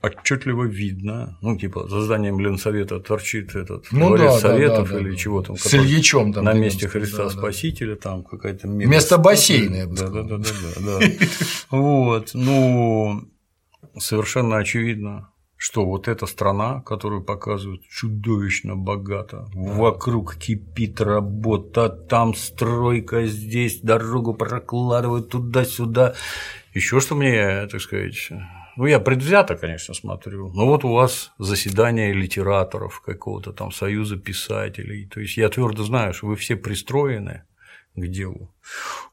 отчетливо видно, ну, типа, за зданием Ленсовета торчит этот ну, дворец да, Советов да, да, или да, чего там. С Ильичом там. На месте Христа да, Спасителя, там какая-то Место бассейна, я бы да, да, да, да, да. [laughs] Вот, ну, совершенно очевидно, что вот эта страна, которую показывают чудовищно богато, вокруг кипит работа, там стройка, здесь дорогу прокладывают туда-сюда. Еще что мне, так сказать, ну, я предвзято, конечно, смотрю. Но вот у вас заседание литераторов какого-то там союза писателей. То есть я твердо знаю, что вы все пристроены к делу.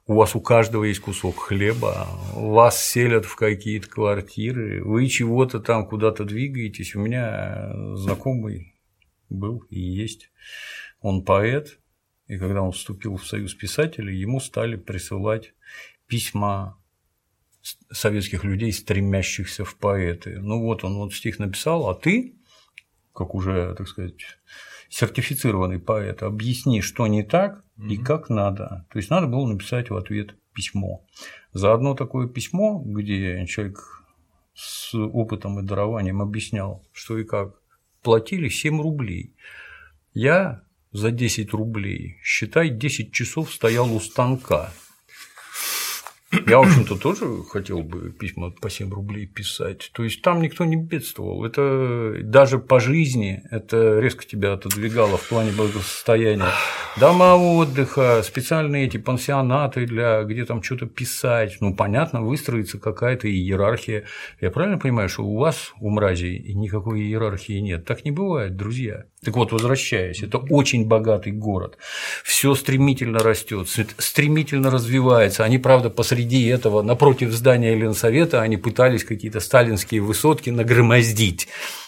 У вас у каждого есть кусок хлеба, вас селят в какие-то квартиры, вы чего-то там куда-то двигаетесь. У меня знакомый был и есть. Он поэт, и когда он вступил в союз писателей, ему стали присылать письма советских людей, стремящихся в поэты. Ну вот он вот стих написал, а ты, как уже, так сказать, сертифицированный поэт, объясни, что не так и как надо. То есть надо было написать в ответ письмо. За одно такое письмо, где человек с опытом и дарованием объяснял, что и как, платили 7 рублей. Я за 10 рублей, считай, 10 часов стоял у станка я, в общем-то, тоже хотел бы письма по 7 рублей писать. То есть там никто не бедствовал. Это даже по жизни это резко тебя отодвигало в плане благосостояния. Дома отдыха, специальные эти пансионаты для где там что-то писать. Ну, понятно, выстроится какая-то иерархия. Я правильно понимаю, что у вас, у мразей, никакой иерархии нет? Так не бывает, друзья. Так вот, возвращаясь, это очень богатый город. Все стремительно растет, стремительно развивается. Они, правда, посреди посреди этого, напротив здания Ленсовета, они пытались какие-то сталинские высотки нагромоздить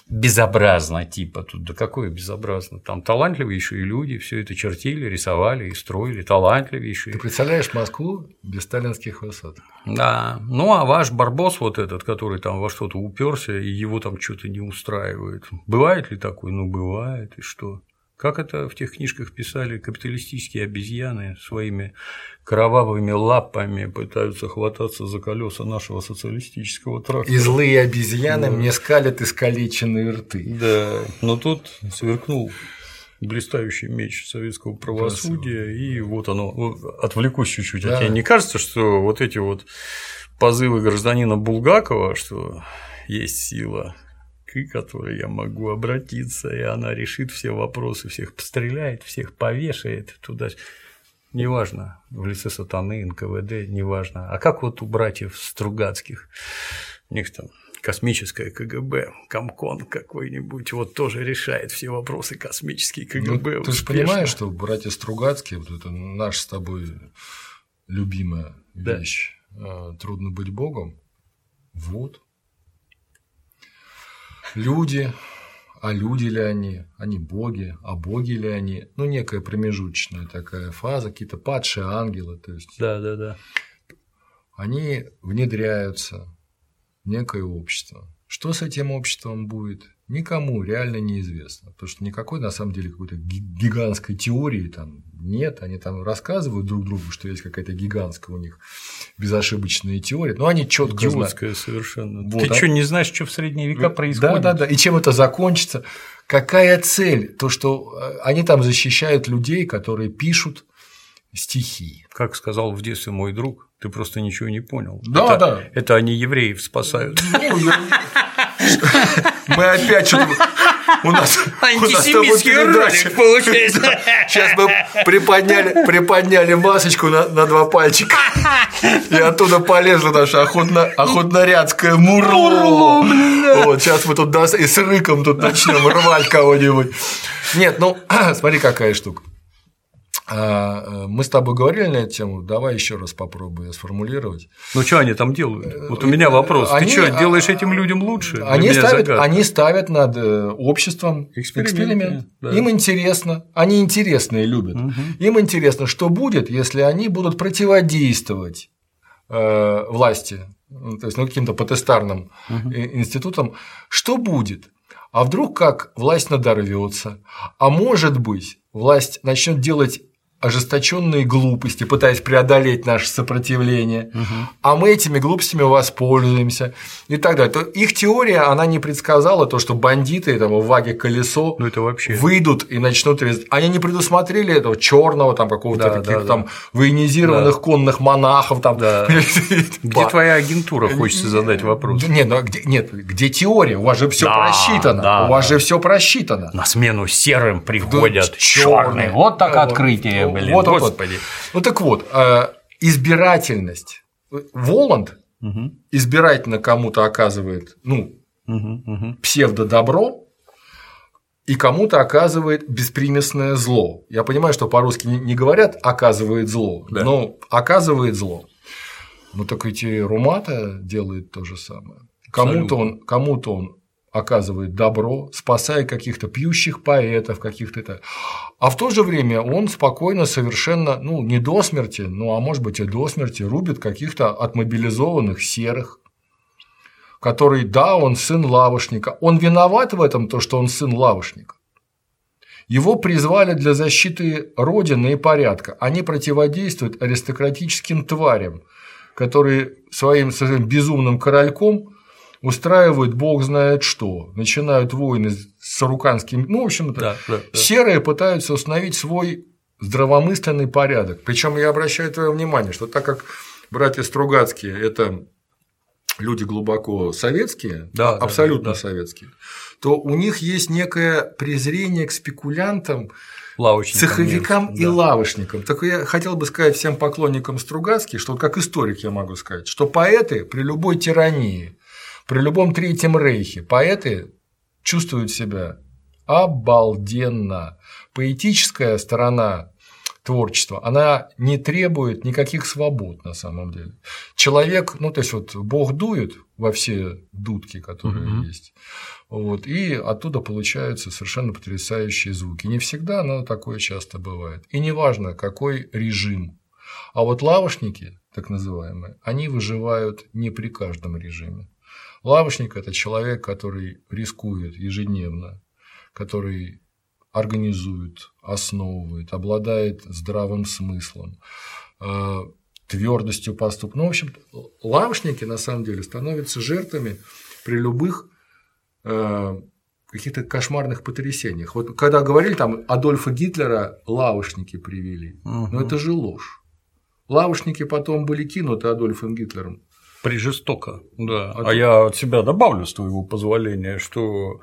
безобразно, типа, тут да какое безобразно, там талантливейшие люди все это чертили, рисовали и строили, талантливейшие. Ты представляешь Москву без сталинских высот? Да, ну а ваш Барбос вот этот, который там во что-то уперся и его там что-то не устраивает, бывает ли такое? Ну бывает, и что? Как это в тех книжках писали, капиталистические обезьяны своими кровавыми лапами пытаются хвататься за колеса нашего социалистического трактора. И злые обезьяны да. мне скалят искалеченные рты. Да, но тут сверкнул блистающий меч советского правосудия, Красиво. и вот оно, отвлекусь чуть-чуть, да. а тебе не кажется, что вот эти вот позывы гражданина Булгакова, что есть сила к которой я могу обратиться, и она решит все вопросы, всех постреляет, всех повешает туда. Неважно, в лице сатаны, НКВД, неважно. А как вот у братьев Стругацких? У них там космическое КГБ, Комкон какой-нибудь, вот тоже решает все вопросы космические КГБ. Ну, ты же понимаешь, что братья Стругацкие, вот это наш с тобой любимая да. вещь, а, трудно быть Богом, вот, люди, а люди ли они, они боги, а боги ли они, ну, некая промежуточная такая фаза, какие-то падшие ангелы, то есть. Да, да, да. Они внедряются в некое общество. Что с этим обществом будет, никому реально неизвестно, потому что никакой на самом деле какой-то гигантской теории там нет, они там рассказывают друг другу, что есть какая-то гигантская у них безошибочная теория, но они четко знают. совершенно. Вот, Ты а... что, не знаешь, что в средние века происходит? Да, да, да. И чем это закончится? Какая цель? То, что э, они там защищают людей, которые пишут стихи. Как сказал в детстве мой друг, ты просто ничего не понял. Да, это, да. Это они евреев спасают. Мы опять что-то у нас, Антисемитский ролик получается. Сейчас мы приподняли, приподняли масочку на, на два пальчика. И оттуда полезла наша охотно, охотнорядская мурло. Вот, сейчас мы тут и с рыком тут начнем рвать кого-нибудь. Нет, ну [clears throat] смотри, какая штука. А, э, мы с тобой говорили на эту тему, давай еще раз попробую сформулировать. Ну, что они там делают? Вот у меня вопрос. Они, Ты что, делаешь этим людям лучше? Они ставят, они ставят над э, обществом эксперимент. эксперимент. Да. Им интересно, они интересные любят. Угу. Им интересно, что будет, если они будут противодействовать э, власти, ну, то есть ну, каким-то потестарным угу. институтам. Что будет? А вдруг как власть надорвется? А может быть, власть начнет делать ожесточенные глупости, пытаясь преодолеть наше сопротивление, угу. а мы этими глупостями воспользуемся и так далее. То их теория, она не предсказала то, что бандиты там, в ваге колесо ну, это вообще... выйдут и начнут резать. Они не предусмотрели этого черного там какого-то да, таких да, там да. военизированных да. конных монахов там. Да. [laughs] Где твоя агентура, хочется задать вопрос. Нет, ну, где, нет, где теория? У вас же все да, просчитано. Да, у вас да. же все просчитано. На смену серым приходят черные. Вот так открытие блин, вот, господи. Вот. Ну так вот, э, избирательность. Воланд угу. избирательно кому-то оказывает, ну, угу, угу. псевдодобро, и кому-то оказывает беспримесное зло. Я понимаю, что по-русски не говорят оказывает зло, да. но оказывает зло. Ну так ведь и Румата делает то же самое. Кому-то он, кому-то он оказывает добро, спасая каких-то пьющих поэтов, каких-то это. А в то же время он спокойно совершенно, ну, не до смерти, ну, а может быть и до смерти рубит каких-то отмобилизованных серых, который, да, он сын лавошника, он виноват в этом, то, что он сын лавошника. Его призвали для защиты Родины и порядка. Они противодействуют аристократическим тварям, которые своим, своим безумным корольком устраивают бог знает что, начинают войны с аруканскими, ну, в общем-то, да, да, да. серые пытаются установить свой здравомысленный порядок. Причем я обращаю твое внимание, что так как братья Стругацкие – это люди глубоко советские, да, абсолютно да, да. советские, то у них есть некое презрение к спекулянтам, лавочникам, цеховикам нет, и да. лавочникам. Так я хотел бы сказать всем поклонникам Стругацких, что как историк я могу сказать, что поэты при любой тирании при любом Третьем Рейхе поэты чувствуют себя обалденно. Поэтическая сторона творчества, она не требует никаких свобод на самом деле. Человек, ну то есть вот Бог дует во все дудки, которые угу. есть, вот, и оттуда получаются совершенно потрясающие звуки. Не всегда, но такое часто бывает. И неважно, какой режим. А вот лавошники, так называемые, они выживают не при каждом режиме. Лавочник – это человек, который рискует ежедневно, который организует, основывает, обладает здравым смыслом, э, твердостью поступка. Ну, в общем, лавочники на самом деле становятся жертвами при любых э, каких-то кошмарных потрясениях. Вот когда говорили там Адольфа Гитлера лавочники привели, угу. но это же ложь. Лавочники потом были кинуты Адольфом Гитлером. Прижестоко, да. А, а я от себя добавлю, с твоего позволения, что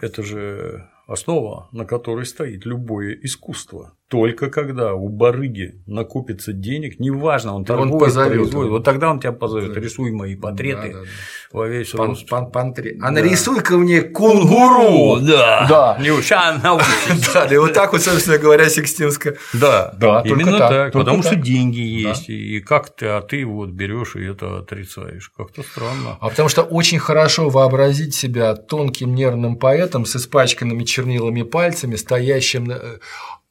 это же основа, на которой стоит любое искусство. Только когда у барыги накопится денег, неважно, он торгует, он позовет, производит, вот тогда он тебя позовет, да. рисуй мои портреты да, да, да. во весь пан, рост. Пан, пан, А нарисуй-ка мне кунгуру! Да, да. Не ща [laughs] Да, и вот так вот, собственно говоря, Сикстинская. Да, да, именно так, потому что деньги есть, и как ты, а ты вот берешь и это отрицаешь, как-то странно. А потому что очень хорошо вообразить себя тонким нервным поэтом с испачканными чернилами пальцами, стоящим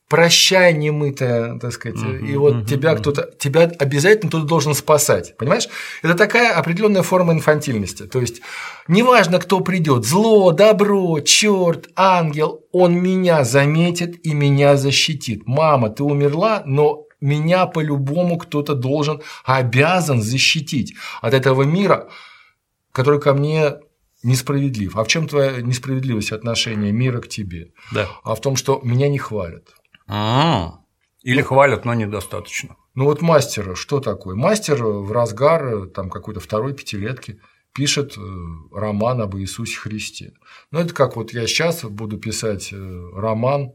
прощай, немытая, так сказать, uh-huh, и вот uh-huh, тебя кто-то, тебя обязательно кто-то должен спасать, понимаешь? Это такая определенная форма инфантильности, то есть неважно, кто придет, зло, добро, черт, ангел, он меня заметит и меня защитит. Мама, ты умерла, но меня по-любому кто-то должен, обязан защитить от этого мира, который ко мне несправедлив. А в чем твоя несправедливость отношения мира к тебе? Да. А в том, что меня не хвалят. А, или хвалят, но недостаточно. Ну вот мастер, что такое? Мастер в разгар там какой-то второй пятилетки пишет э, роман об Иисусе Христе. Ну это как вот я сейчас буду писать э, роман,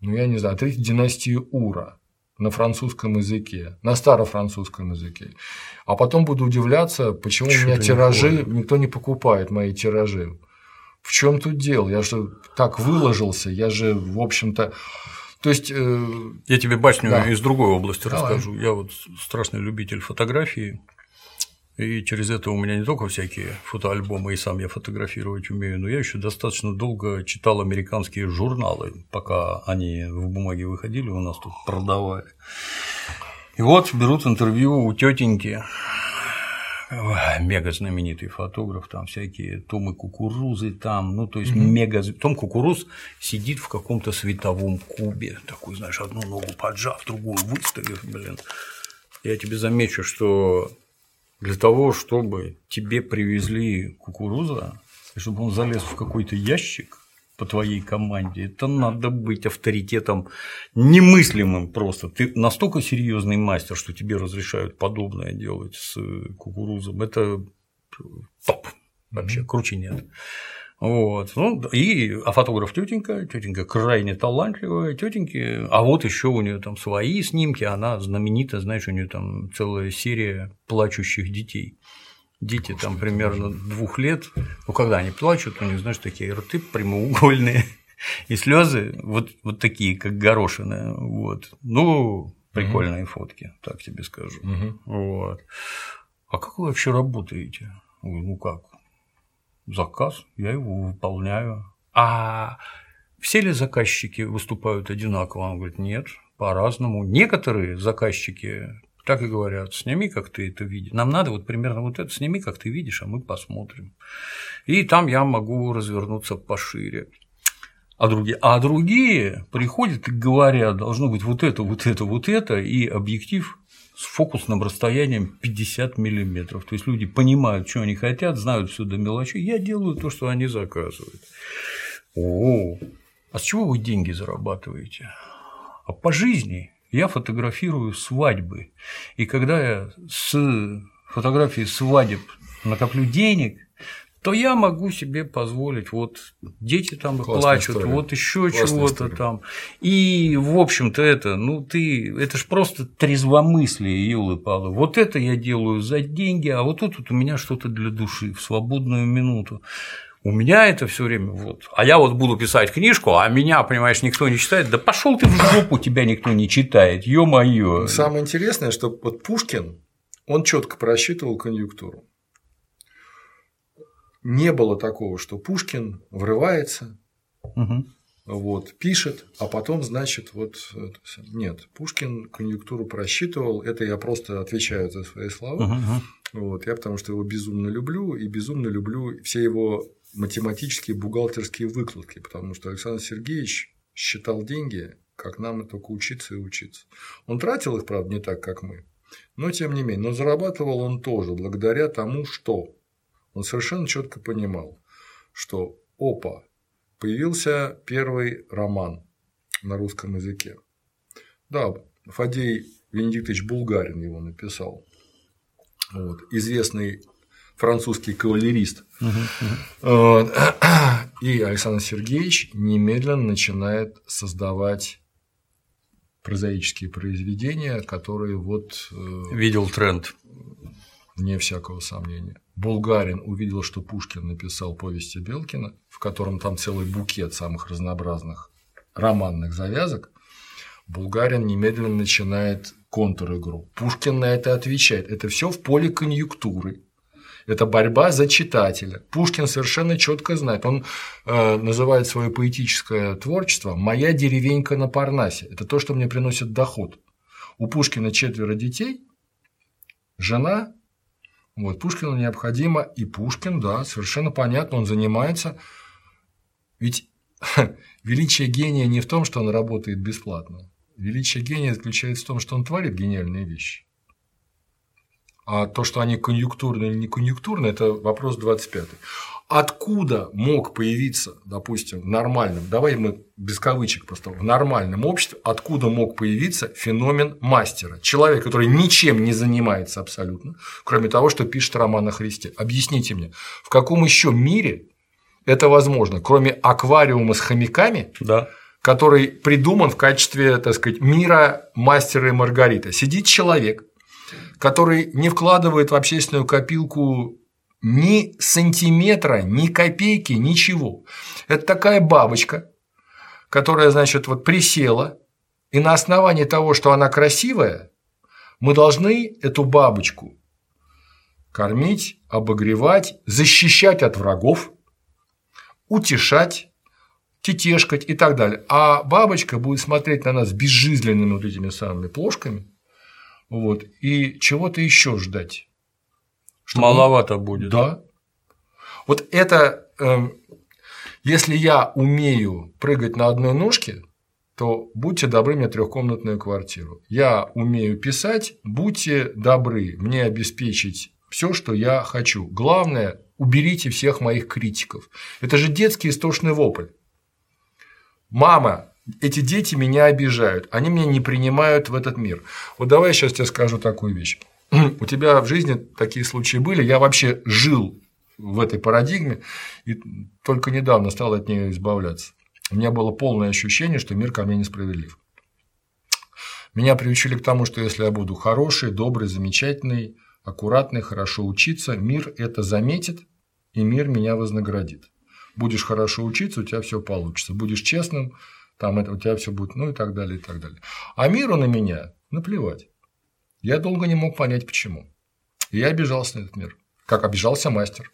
ну я не знаю, третьей династии Ура на французском языке, на старофранцузском языке. А потом буду удивляться, почему Чё у меня тиражи, не никто не покупает мои тиражи. В чем тут дело? Я же так выложился, я же, в общем-то, то есть. Э... Я тебе башню да. из другой области Давай. расскажу. Я вот страшный любитель фотографии. И через это у меня не только всякие фотоальбомы, и сам я фотографировать умею, но я еще достаточно долго читал американские журналы, пока они в бумаге выходили, у нас тут продавали. И вот берут интервью у тетеньки мега знаменитый фотограф, там всякие Томы Кукурузы, там, ну, то есть mm-hmm. мега. Том Кукуруз сидит в каком-то световом кубе, такой, знаешь, одну ногу поджав, другую выставив, блин. Я тебе замечу, что для того, чтобы тебе привезли кукуруза, чтобы он залез в какой-то ящик, по твоей команде, это надо быть авторитетом немыслимым просто. Ты настолько серьезный мастер, что тебе разрешают подобное делать с кукурузом. Это топ. Вообще круче нет. Вот. Ну, и, а фотограф тетенька, тетенька крайне талантливая, тетеньки, а вот еще у нее там свои снимки, она знаменита, знаешь, у нее там целая серия плачущих детей дети там примерно двух лет, ну когда они плачут, у них, знаешь, такие рты прямоугольные, [laughs] и слезы вот, вот такие, как горошины. Вот. Ну, прикольные угу. фотки, так тебе скажу. Угу. Вот. А как вы вообще работаете? Ну как? Заказ, я его выполняю. А все ли заказчики выступают одинаково? Он говорит, нет, по-разному. Некоторые заказчики так и говорят, сними, как ты это видишь. Нам надо вот примерно вот это, сними, как ты видишь, а мы посмотрим. И там я могу развернуться пошире. А другие, а другие приходят и говорят, должно быть вот это, вот это, вот это, и объектив с фокусным расстоянием 50 миллиметров. То есть люди понимают, что они хотят, знают все до мелочей. Я делаю то, что они заказывают. О, а с чего вы деньги зарабатываете? А по жизни я фотографирую свадьбы. И когда я с фотографии свадеб накоплю денег, то я могу себе позволить, вот дети там Классная плачут, история. вот еще чего-то там. И, в общем-то, это, ну, ты, это ж просто трезвомыслие, елы палы. Вот это я делаю за деньги, а вот тут вот у меня что-то для души в свободную минуту. У меня это все время вот. А я вот буду писать книжку, а меня, понимаешь, никто не читает. Да пошел ты в жопу, тебя никто не читает, ё-моё. Самое интересное, что вот Пушкин, он четко просчитывал конъюнктуру. Не было такого, что Пушкин врывается, угу. вот, пишет, а потом, значит, вот нет, Пушкин конъюнктуру просчитывал, это я просто отвечаю за свои слова. Угу. Вот, я потому что его безумно люблю, и безумно люблю все его математические бухгалтерские выкладки, потому что Александр Сергеевич считал деньги, как нам только учиться и учиться. Он тратил их, правда, не так, как мы, но тем не менее, но зарабатывал он тоже благодаря тому, что он совершенно четко понимал, что опа, появился первый роман на русском языке. Да, Фадей Венедиктович Булгарин его написал. Вот, известный французский кавалерист. И Александр Сергеевич немедленно начинает создавать прозаические произведения, которые вот… Э, Видел тренд. Не всякого сомнения. Булгарин увидел, что Пушкин написал повести Белкина, в котором там целый букет самых разнообразных романных завязок. Булгарин немедленно начинает контр-игру. Пушкин на это отвечает. Это все в поле конъюнктуры. Это борьба за читателя. Пушкин совершенно четко знает. Он э, называет свое поэтическое творчество «Моя деревенька на Парнасе». Это то, что мне приносит доход. У Пушкина четверо детей, жена. Вот, Пушкину необходимо, и Пушкин, да, совершенно понятно, он занимается. Ведь [laughs] величие гения не в том, что он работает бесплатно. Величие гения заключается в том, что он творит гениальные вещи. А то, что они конъюнктурные или не конъюнктурные, это вопрос 25. Откуда мог появиться, допустим, в нормальном, давай мы без кавычек просто, в нормальном обществе, откуда мог появиться феномен мастера? Человек, который ничем не занимается абсолютно, кроме того, что пишет роман о Христе. Объясните мне, в каком еще мире это возможно, кроме аквариума с хомяками, да. который придуман в качестве, так сказать, мира мастера и Маргарита. Сидит человек, который не вкладывает в общественную копилку ни сантиметра, ни копейки, ничего. Это такая бабочка, которая, значит, вот присела, и на основании того, что она красивая, мы должны эту бабочку кормить, обогревать, защищать от врагов, утешать, тетешкать и так далее. А бабочка будет смотреть на нас безжизненными вот этими самыми плошками вот, и чего-то еще ждать. Чтобы... Маловато будет. Да. Вот это, э, если я умею прыгать на одной ножке, то будьте добры мне трехкомнатную квартиру. Я умею писать, будьте добры мне обеспечить все, что я хочу. Главное, уберите всех моих критиков. Это же детский истошный вопль. Мама, эти дети меня обижают, они меня не принимают в этот мир. Вот давай я сейчас тебе скажу такую вещь. [clears throat] У тебя в жизни такие случаи были, я вообще жил в этой парадигме и только недавно стал от нее избавляться. У меня было полное ощущение, что мир ко мне несправедлив. Меня приучили к тому, что если я буду хороший, добрый, замечательный, аккуратный, хорошо учиться, мир это заметит, и мир меня вознаградит. Будешь хорошо учиться, у тебя все получится. Будешь честным, там это у тебя все будет, ну и так далее, и так далее. А миру на меня наплевать. Я долго не мог понять, почему. И я обижался на этот мир, как обижался мастер.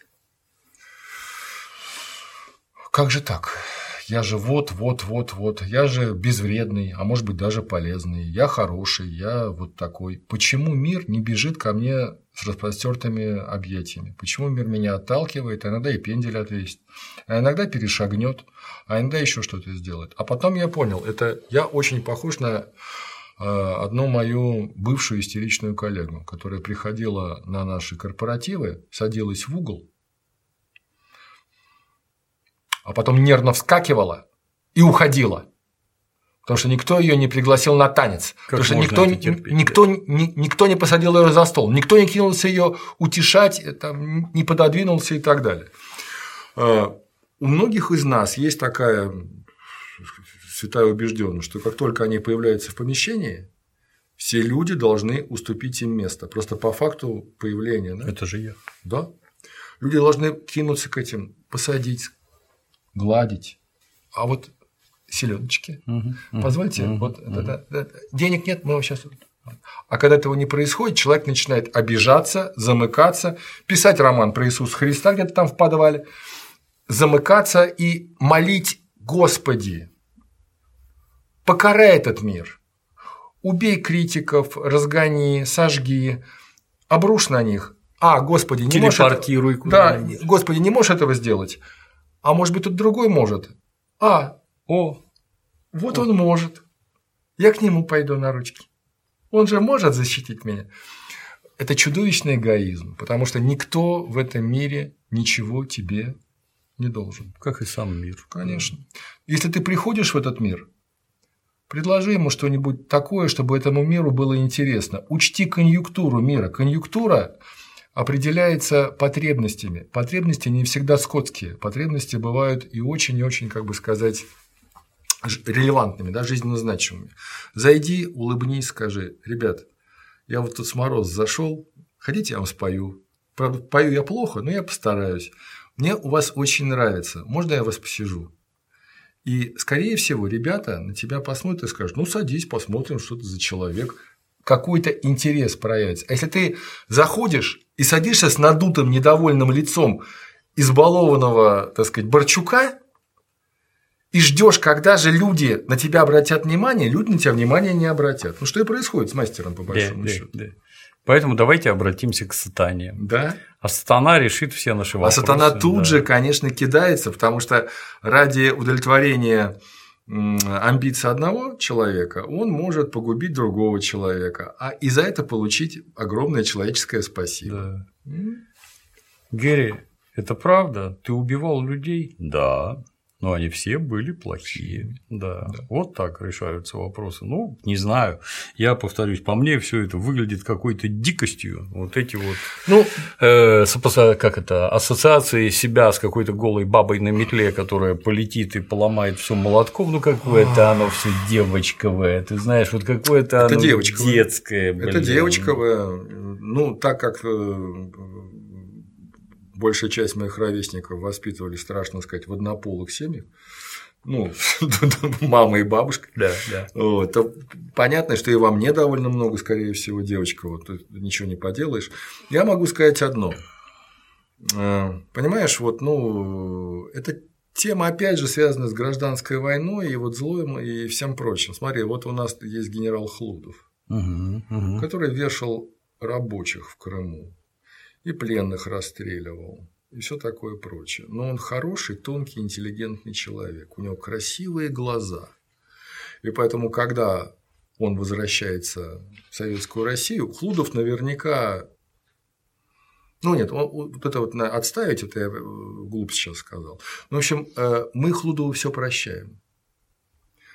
Как же так? Я же вот, вот, вот, вот. Я же безвредный, а может быть даже полезный. Я хороший, я вот такой. Почему мир не бежит ко мне с распростертыми объятиями? Почему мир меня отталкивает, а иногда и пендель отвесит, а иногда перешагнет, а иногда еще что-то сделает? А потом я понял, это я очень похож на э, одну мою бывшую истеричную коллегу, которая приходила на наши корпоративы, садилась в угол а потом нервно вскакивала и уходила. Потому что никто ее не пригласил на танец. Как потому что никто, терпеть, никто, да? ни, никто не посадил ее за стол, никто не кинулся ее утешать, там, не пододвинулся и так далее. А, у многих из нас есть такая святая убежденность, что как только они появляются в помещении, все люди должны уступить им место. Просто по факту появления. Да? Это же я. Да. Люди должны кинуться к этим, посадить, гладить. А вот селедочки, угу, позвольте, угу, вот угу. Это, это, денег нет, мы сейчас а когда этого не происходит, человек начинает обижаться, замыкаться, писать роман про Иисуса Христа где-то там в подвале, замыкаться и молить Господи, покарай этот мир, убей критиков, разгони, сожги, обрушь на них. А, Господи, не можешь это... Да, Господи, не можешь этого сделать. А может быть, тут другой может. А, о, вот он может. Я к нему пойду на ручки. Он же может защитить меня. Это чудовищный эгоизм, потому что никто в этом мире ничего тебе не должен. Как и сам мир. Конечно. Если ты приходишь в этот мир, предложи ему что-нибудь такое, чтобы этому миру было интересно. Учти конъюнктуру мира. Конъюнктура определяется потребностями. Потребности не всегда скотские. Потребности бывают и очень и очень, как бы сказать, релевантными, да, жизненно значимыми. Зайди, улыбнись, скажи, ребят, я вот тут с мороз зашел, хотите, я вам спою. Правда, пою я плохо, но я постараюсь. Мне у вас очень нравится, можно я вас посижу? И, скорее всего, ребята на тебя посмотрят и скажут, ну, садись, посмотрим, что ты за человек, какой-то интерес проявится. А если ты заходишь и садишься с надутым, недовольным лицом избалованного, так сказать, Борчука, и ждешь, когда же люди на тебя обратят внимание, люди на тебя внимание не обратят. Ну что и происходит с мастером, по большому да, счету. Да, да. Поэтому давайте обратимся к сатане. Да. А сатана решит все наши вопросы. А сатана тут да. же, конечно, кидается, потому что ради удовлетворения амбиций одного человека, он может погубить другого человека, а и за это получить огромное человеческое спасибо. Да. Герри, это правда? Ты убивал людей? Да. Но они все были плохие. Да. да. Вот так решаются вопросы. Ну, не знаю. Я повторюсь, по мне все это выглядит какой-то дикостью. Вот эти вот ну, э, как это, ассоциации себя с какой-то голой бабой на метле, которая полетит и поломает все молотком. Ну, какое-то оно все девочковое. Ты знаешь, вот какое-то оно девочковое. детское. Блин. Это девочковое. Ну, так как э, большая часть моих ровесников воспитывали, страшно сказать, в однополых семьях, ну, [laughs] мама и бабушка. Да, да. Вот, понятно, что и вам не довольно много, скорее всего, девочка, вот ничего не поделаешь. Я могу сказать одно. Э, понимаешь, вот, ну, это тема, опять же, связана с гражданской войной и вот злоем и всем прочим. Смотри, вот у нас есть генерал Хлудов, угу, угу. который вешал рабочих в Крыму и пленных расстреливал, и все такое прочее. Но он хороший, тонкий, интеллигентный человек. У него красивые глаза. И поэтому, когда он возвращается в Советскую Россию, Хлудов наверняка ну нет, он, вот это вот отставить, это я глупо сейчас сказал. Ну, в общем, э, мы Хлудову все прощаем.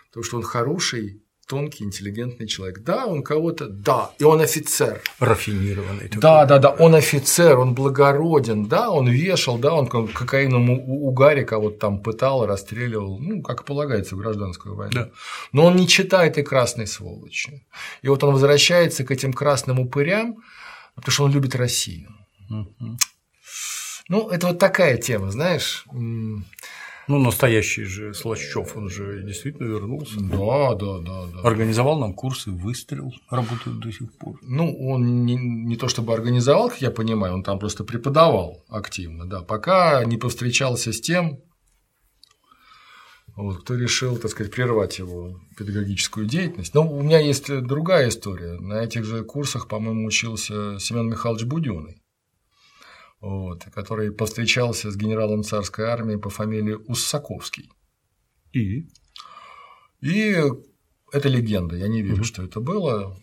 Потому что он хороший, тонкий, интеллигентный человек. Да, он кого-то, да, и он офицер. Рафинированный. Такой. Да, да, да, он офицер, он благороден, да, он вешал, да, он кокаином угаре кого-то там пытал, расстреливал, ну, как полагается в гражданскую войну. Да. Но он не читает и красной сволочи. И вот он возвращается к этим красным упырям, потому что он любит Россию. Угу. Ну, это вот такая тема, знаешь. Ну, настоящий же Слащев, он же действительно вернулся. Да, да, да, да. Организовал нам курсы, выстрел, работают до сих пор. Ну, он не, не то чтобы организовал, как я понимаю, он там просто преподавал активно, да, пока не повстречался с тем, вот, кто решил, так сказать, прервать его педагогическую деятельность. Но у меня есть другая история. На этих же курсах, по-моему, учился Семен Михайлович Буденный вот, который повстречался с генералом царской армии по фамилии Уссаковский. И? И это легенда, я не верю, угу. что это было.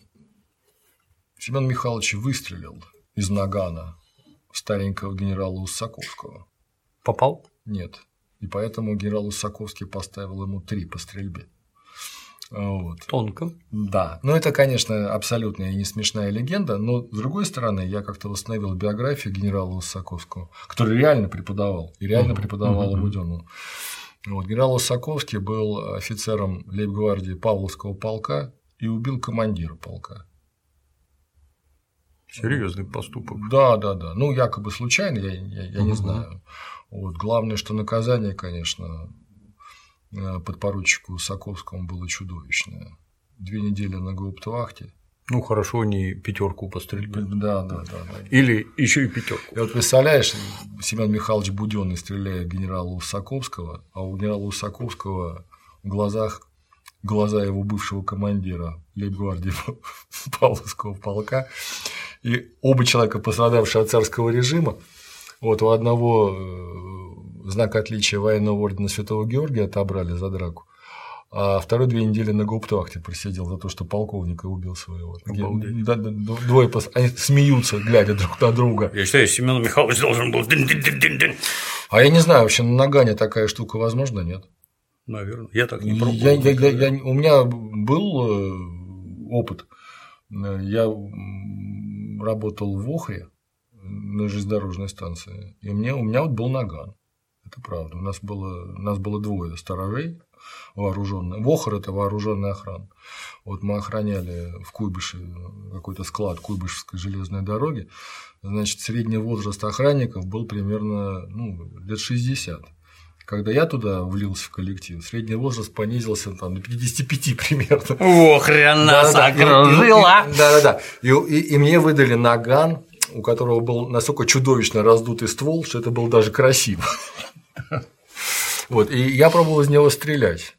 Семен Михайлович выстрелил из нагана старенького генерала Уссаковского. Попал? Нет. И поэтому генерал Уссаковский поставил ему три по стрельбе. Вот. Тонко. Да. Ну, это, конечно, абсолютная и не смешная легенда, но, с другой стороны, я как-то восстановил биографию генерала Высоковского, который реально преподавал, и реально uh-huh. преподавал uh-huh. Буденному. Вот. Генерал Высоковский был офицером лейб-гвардии Павловского полка и убил командира полка. Серьезный поступок. Да, да, да. Ну, якобы случайно, я, я, я угу. не знаю. Вот. Главное, что наказание, конечно, подпоручику Саковскому было чудовищное. Две недели на гауптвахте. Ну, хорошо, не пятерку по стрельбе. Да, да, да, да. Или еще и пятерку. И вот представляешь, Семен Михайлович Буденный стреляет генерала Усаковского, а у генерала Усаковского в глазах глаза его бывшего командира лейбгвардии [laughs] Павловского полка. И оба человека, пострадавшие от царского режима, вот у одного э, знак отличия военного ордена Святого Георгия отобрали за драку, а второй две недели на гауптвахте просидел за то, что полковника убил своего. Да, да, двое пос... Они смеются, глядя друг на друга. Я считаю, Семен Михайлович должен был. А я не знаю, вообще на Нагане такая штука возможно, нет? Наверное. Я так не пробовал. Я, я, я, я, у меня был э, опыт. Я работал в Охре на железнодорожной станции, и мне, у меня вот был наган. Это правда. У нас было, у нас было двое сторожей вооруженных. Вохор – это вооруженная охрана. Вот мы охраняли в Куйбыше какой-то склад Куйбышевской железной дороги. Значит, средний возраст охранников был примерно ну, лет 60. Когда я туда влился в коллектив, средний возраст понизился там, до 55 примерно. О, хрен нас да, окружила! Да, да, да. И, и, и мне выдали наган, у которого был настолько чудовищно раздутый ствол, что это было даже красиво. Вот, и я пробовал из него стрелять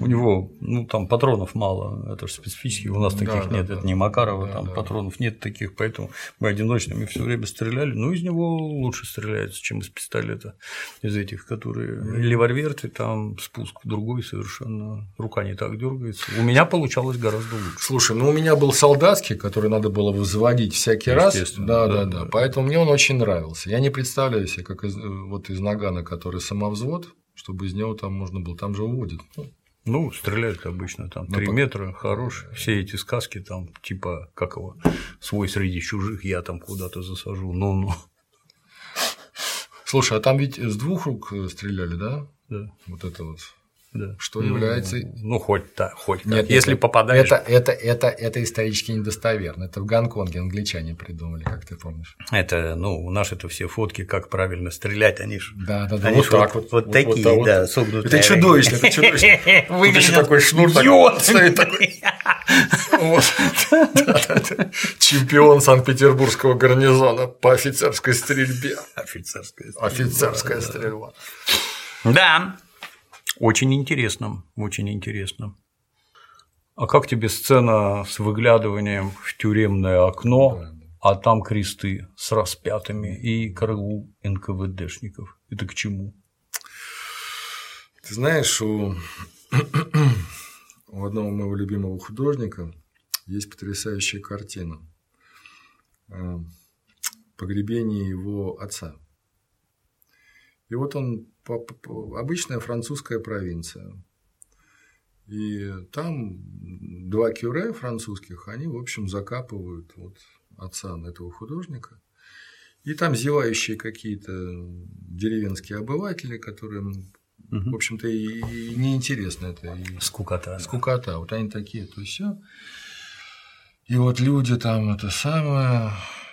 у него, ну, там патронов мало, это же специфически, у нас таких да, нет, да, это да, не Макарова, да, там да. патронов нет таких, поэтому мы одиночными все время стреляли, но из него лучше стреляется, чем из пистолета, из этих, которые леворверты, там спуск другой совершенно, рука не так дергается. У меня получалось гораздо лучше. Слушай, ну у меня был солдатский, который надо было возводить всякий раз, да, да, да, да, поэтому мне он очень нравился. Я не представляю себе, как из, вот из Нагана, который самовзвод, чтобы из него там можно было, там же уводят. Ну, ну, стреляют обычно там 3 ну, метра, хорошие. Все эти сказки там, типа, как его, свой среди чужих, я там куда-то засажу, ну-ну. Слушай, а там ведь с двух рук стреляли, да? Да. Вот это вот да. Что является. Ну, хоть так, хоть нет, так. Если нет, попадаешь. Это, это, это, это исторически недостоверно. Это в Гонконге англичане придумали, как ты помнишь. Это, ну, у нас это все фотки, как правильно стрелять, они же. Да, да, да. Они вот так вот. Вот, вот такие, вот, да, согнутые. Это чудовищно, это чудовищно. [laughs] Выглядит такой шнур стоит такой. [laughs] Чемпион Санкт-Петербургского гарнизона по офицерской стрельбе. Офицерская стрельба. Офицерская стрельба. Да. Очень интересно, очень интересно. А как тебе сцена с выглядыванием в тюремное окно, а там кресты с распятыми и караул НКВДшников? Это к чему? Ты знаешь, у, [clears throat] у одного моего любимого художника есть потрясающая картина э, погребение его отца. И вот он обычная французская провинция. И там два кюре французских, они, в общем, закапывают вот отца этого художника. И там зевающие какие-то деревенские обыватели, которым, угу. в общем-то, и, и неинтересно это. И скукота. Скукота. Да. Вот они такие, то все. И вот люди там это самое,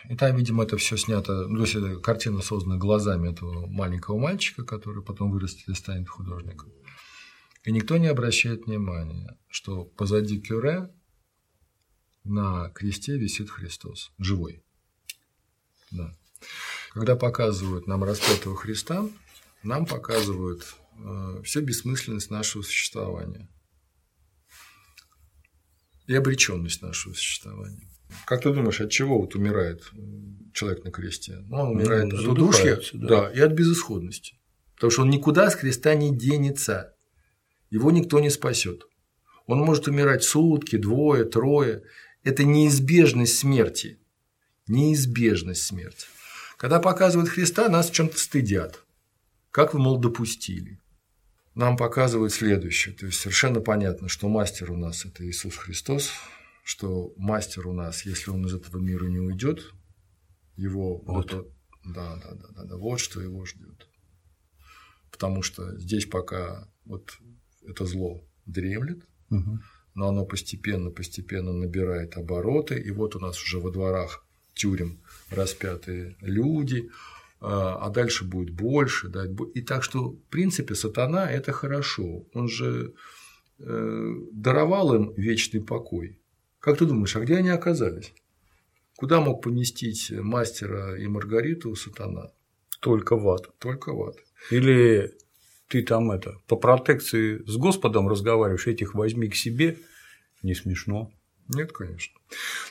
и там, видимо, это все снято, ну, то есть эта картина создана глазами этого маленького мальчика, который потом вырастет и станет художником. И никто не обращает внимания, что позади Кюре на кресте висит Христос, живой. Да. Когда показывают нам распятого Христа, нам показывают э, всю бессмысленность нашего существования и обреченность нашего существования. Как ты думаешь, от чего вот умирает человек на кресте? Ну, он умирает ну, от удушья да. да, и от безысходности. Потому что он никуда с креста не денется. Его никто не спасет. Он может умирать сутки, двое, трое. Это неизбежность смерти. Неизбежность смерти. Когда показывают Христа, нас в чем-то стыдят. Как вы, мол, допустили? Нам показывают следующее. То есть совершенно понятно, что мастер у нас это Иисус Христос, что мастер у нас, если он из этого мира не уйдет, его вот. Это, да, да, да, да, да, вот что его ждет. Потому что здесь пока вот это зло дремлет, угу. но оно постепенно, постепенно набирает обороты, и вот у нас уже во дворах тюрем распятые люди, а, а дальше будет больше. Да, и так что, в принципе, сатана – это хорошо. Он же э, даровал им вечный покой. Как ты думаешь, а где они оказались? Куда мог поместить мастера и Маргариту сатана? Только в ад. Только в ад. Или ты там это по протекции с Господом разговариваешь, этих возьми к себе, не смешно. Нет, конечно.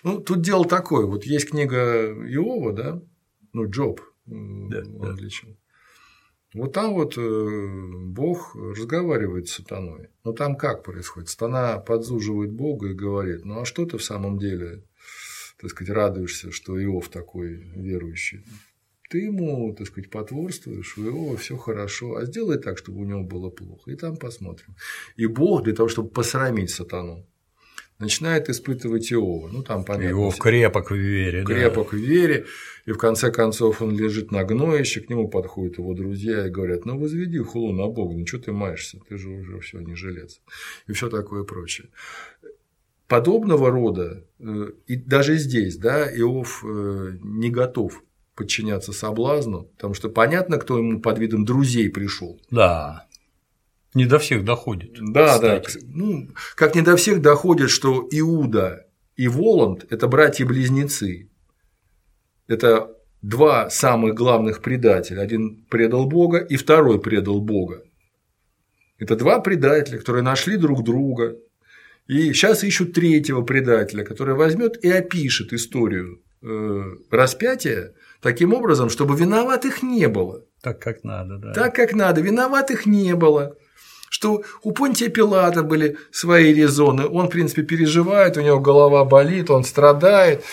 Ну, тут дело такое. Вот есть книга Иова, да, ну, Джоб, да, он да. Вот там вот э, Бог разговаривает с сатаной. Но там как происходит? Сатана подзуживает Бога и говорит, ну а что ты в самом деле, так сказать, радуешься, что Иов такой верующий? Ты ему, так сказать, потворствуешь, у Иова все хорошо, а сделай так, чтобы у него было плохо. И там посмотрим. И Бог для того, чтобы посрамить сатану, начинает испытывать Иова. Ну, там понятно. Иов крепок в вере. Крепок да. в вере. И в конце концов он лежит на гноище, к нему подходят его друзья и говорят, ну возведи хулу на Бога, ну что ты маешься, ты же уже все не жилец. И все такое прочее. Подобного рода, э, и даже здесь, да, Иов э, не готов подчиняться соблазну, потому что понятно, кто ему под видом друзей пришел. Да. Не до всех доходит. Да, кстати. да. Ну, как не до всех доходит, что Иуда и Воланд – это братья-близнецы. Это два самых главных предателя. Один предал Бога, и второй предал Бога. Это два предателя, которые нашли друг друга. И сейчас ищут третьего предателя, который возьмет и опишет историю э, распятия таким образом, чтобы виноватых не было. Так как надо, да. Так как надо, виноватых не было что у Понтия Пилата были свои резоны, он, в принципе, переживает, у него голова болит, он страдает,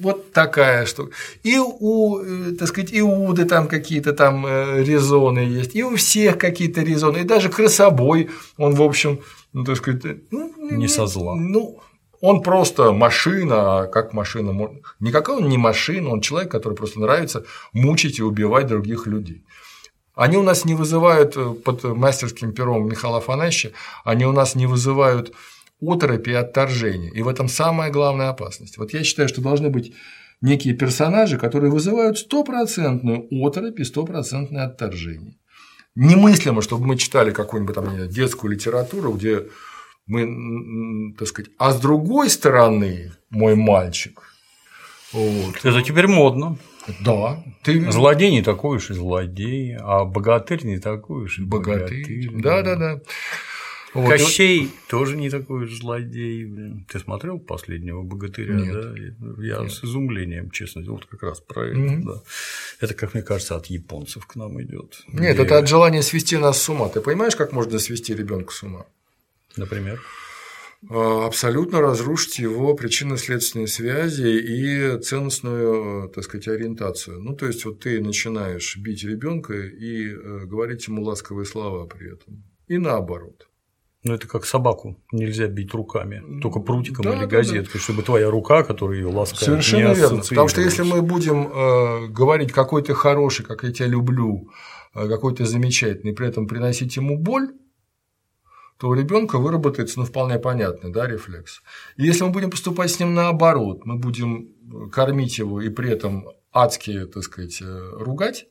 вот такая штука. И у, э, так сказать, Иуды там какие-то там э, резоны есть, и у всех какие-то резоны, и даже красобой, он, в общем, ну, так сказать, ну, не со зла. Ну, он просто машина, а как машина? Никакая он не машина, он человек, который просто нравится мучить и убивать других людей. Они у нас не вызывают э, под мастерским пером Михаила Афанасьевича, они у нас не вызывают оторопи и отторжения. И в этом самая главная опасность. Вот я считаю, что должны быть некие персонажи, которые вызывают стопроцентную оторопь и стопроцентное отторжение. Немыслимо, чтобы мы читали какую-нибудь там детскую литературу, где мы, так сказать, а с другой стороны, мой мальчик. Вот. Это теперь модно. Да. Ты... Злодей не такой уж и злодей, а богатырь не такой уж и богатырь. богатырь да, да, да. Вот. Кощей тоже не такой уж злодей. Блин. Ты смотрел последнего богатыря? Нет. Да? Я Нет. с изумлением, честно, вот как раз про это. Mm-hmm. Да. Это, как мне кажется, от японцев к нам идет. Нет, где... это от желания свести нас с ума. Ты понимаешь, как можно свести ребенка с ума? Например. А, абсолютно разрушить его причинно-следственные связи и ценностную, так сказать, ориентацию. Ну, то есть, вот ты начинаешь бить ребенка и э, говорить ему ласковые слова при этом. И наоборот. Ну, это как собаку нельзя бить руками, только прутиком да, или газеткой, да, да. чтобы твоя рука, которая ее ласкает, Совершенно не верно. Потому что если мы будем э, говорить, какой ты хороший, как я тебя люблю, э, какой ты замечательный, при этом приносить ему боль, то у ребенка выработается, ну, вполне понятный, да, рефлекс. И если мы будем поступать с ним наоборот, мы будем э, кормить его и при этом адски, так сказать, э, ругать,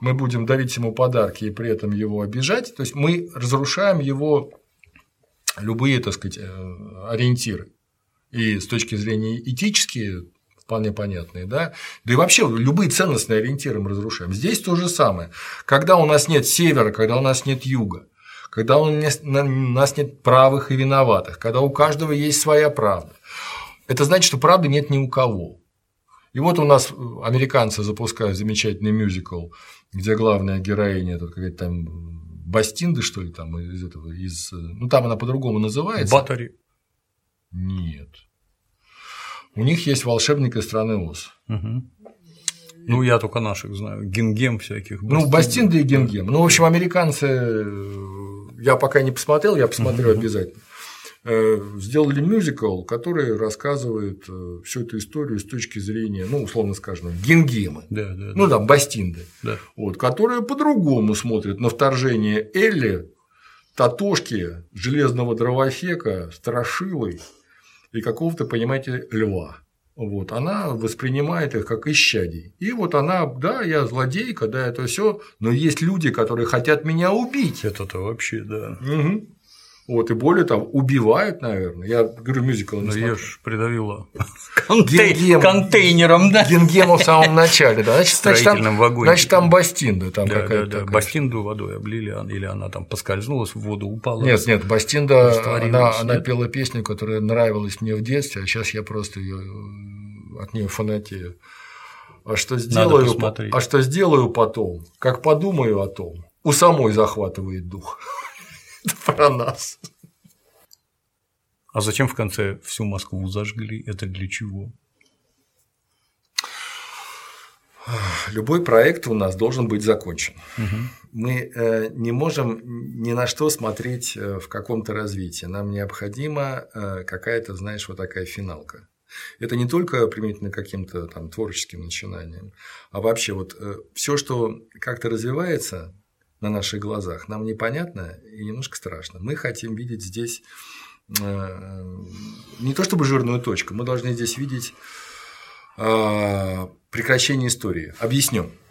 мы будем дарить ему подарки и при этом его обижать, то есть мы разрушаем его любые, так сказать, э, ориентиры. И с точки зрения этические вполне понятные, да, да и вообще любые ценностные ориентиры мы разрушаем. Здесь то же самое. Когда у нас нет севера, когда у нас нет юга, когда у нас нет правых и виноватых, когда у каждого есть своя правда. Это значит, что правды нет ни у кого. И вот у нас американцы запускают замечательный мюзикл, где главная героиня это какая-то там Бастинды, что ли, там из этого, из. Ну, там она по-другому называется. Батари. Нет. У них есть волшебник из страны Оз. Угу. Ну, я только наших знаю. Гингем всяких. Бастинды. Ну, Бастинды и Гингем. Ну, в общем, американцы я пока не посмотрел, я посмотрю mm-hmm. обязательно. Э, сделали мюзикл, который рассказывает э, всю эту историю с точки зрения, ну, условно скажем, Гингемы, да, да, ну, там, Бастинды, да. вот, которые по-другому смотрят на вторжение Элли, Татошки, Железного Дровосека, Страшилой и какого-то, понимаете, Льва. Вот, она воспринимает их как исчадий. И вот она, да, я злодейка, да, это все, но есть люди, которые хотят меня убить. Это-то вообще, да. Угу. Вот, и более того, убивают, наверное. Я говорю, мюзикл не Но я же придавила Контей... контейнером, да? Гингему в самом начале, да? Значит, значит, там, вагоне. значит, там Бастинда там да, какая-то. Да, да. Бастинду водой облили, или она там поскользнулась в воду, упала. Нет, нет, Бастинда, она, она пела песню, которая нравилась мне в детстве, а сейчас я просто ее э, от нее фанатею. А что сделаю, а что сделаю потом, как подумаю о том, у самой захватывает дух. [laughs] про нас. А зачем в конце всю Москву зажгли? Это для чего? Любой проект у нас должен быть закончен. Угу. Мы э, не можем ни на что смотреть э, в каком-то развитии. Нам необходима э, какая-то, знаешь, вот такая финалка. Это не только применительно к каким-то там творческим начинаниям, а вообще вот все, что как-то развивается, на наших глазах, нам непонятно и немножко страшно. Мы хотим видеть здесь э, не то чтобы жирную точку, мы должны здесь видеть э, прекращение истории. Объясню. [clears throat]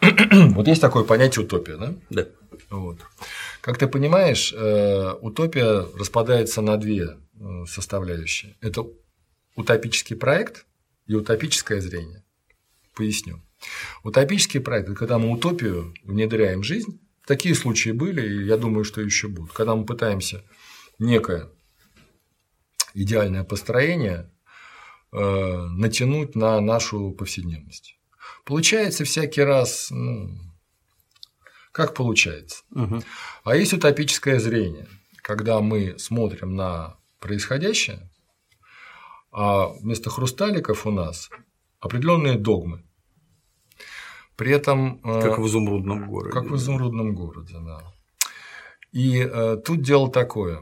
вот есть такое понятие утопия, да? Да. Вот. Как ты понимаешь, э, утопия распадается на две составляющие. Это утопический проект и утопическое зрение. Поясню. Утопический проект – это когда мы утопию внедряем в жизнь, Такие случаи были, и я думаю, что еще будут. Когда мы пытаемся некое идеальное построение э, натянуть на нашу повседневность. Получается всякий раз, ну, как получается. Угу. А есть утопическое зрение, когда мы смотрим на происходящее, а вместо хрусталиков у нас определенные догмы. При этом… Э, как в изумрудном городе. Как в изумрудном городе, да. И э, тут дело такое.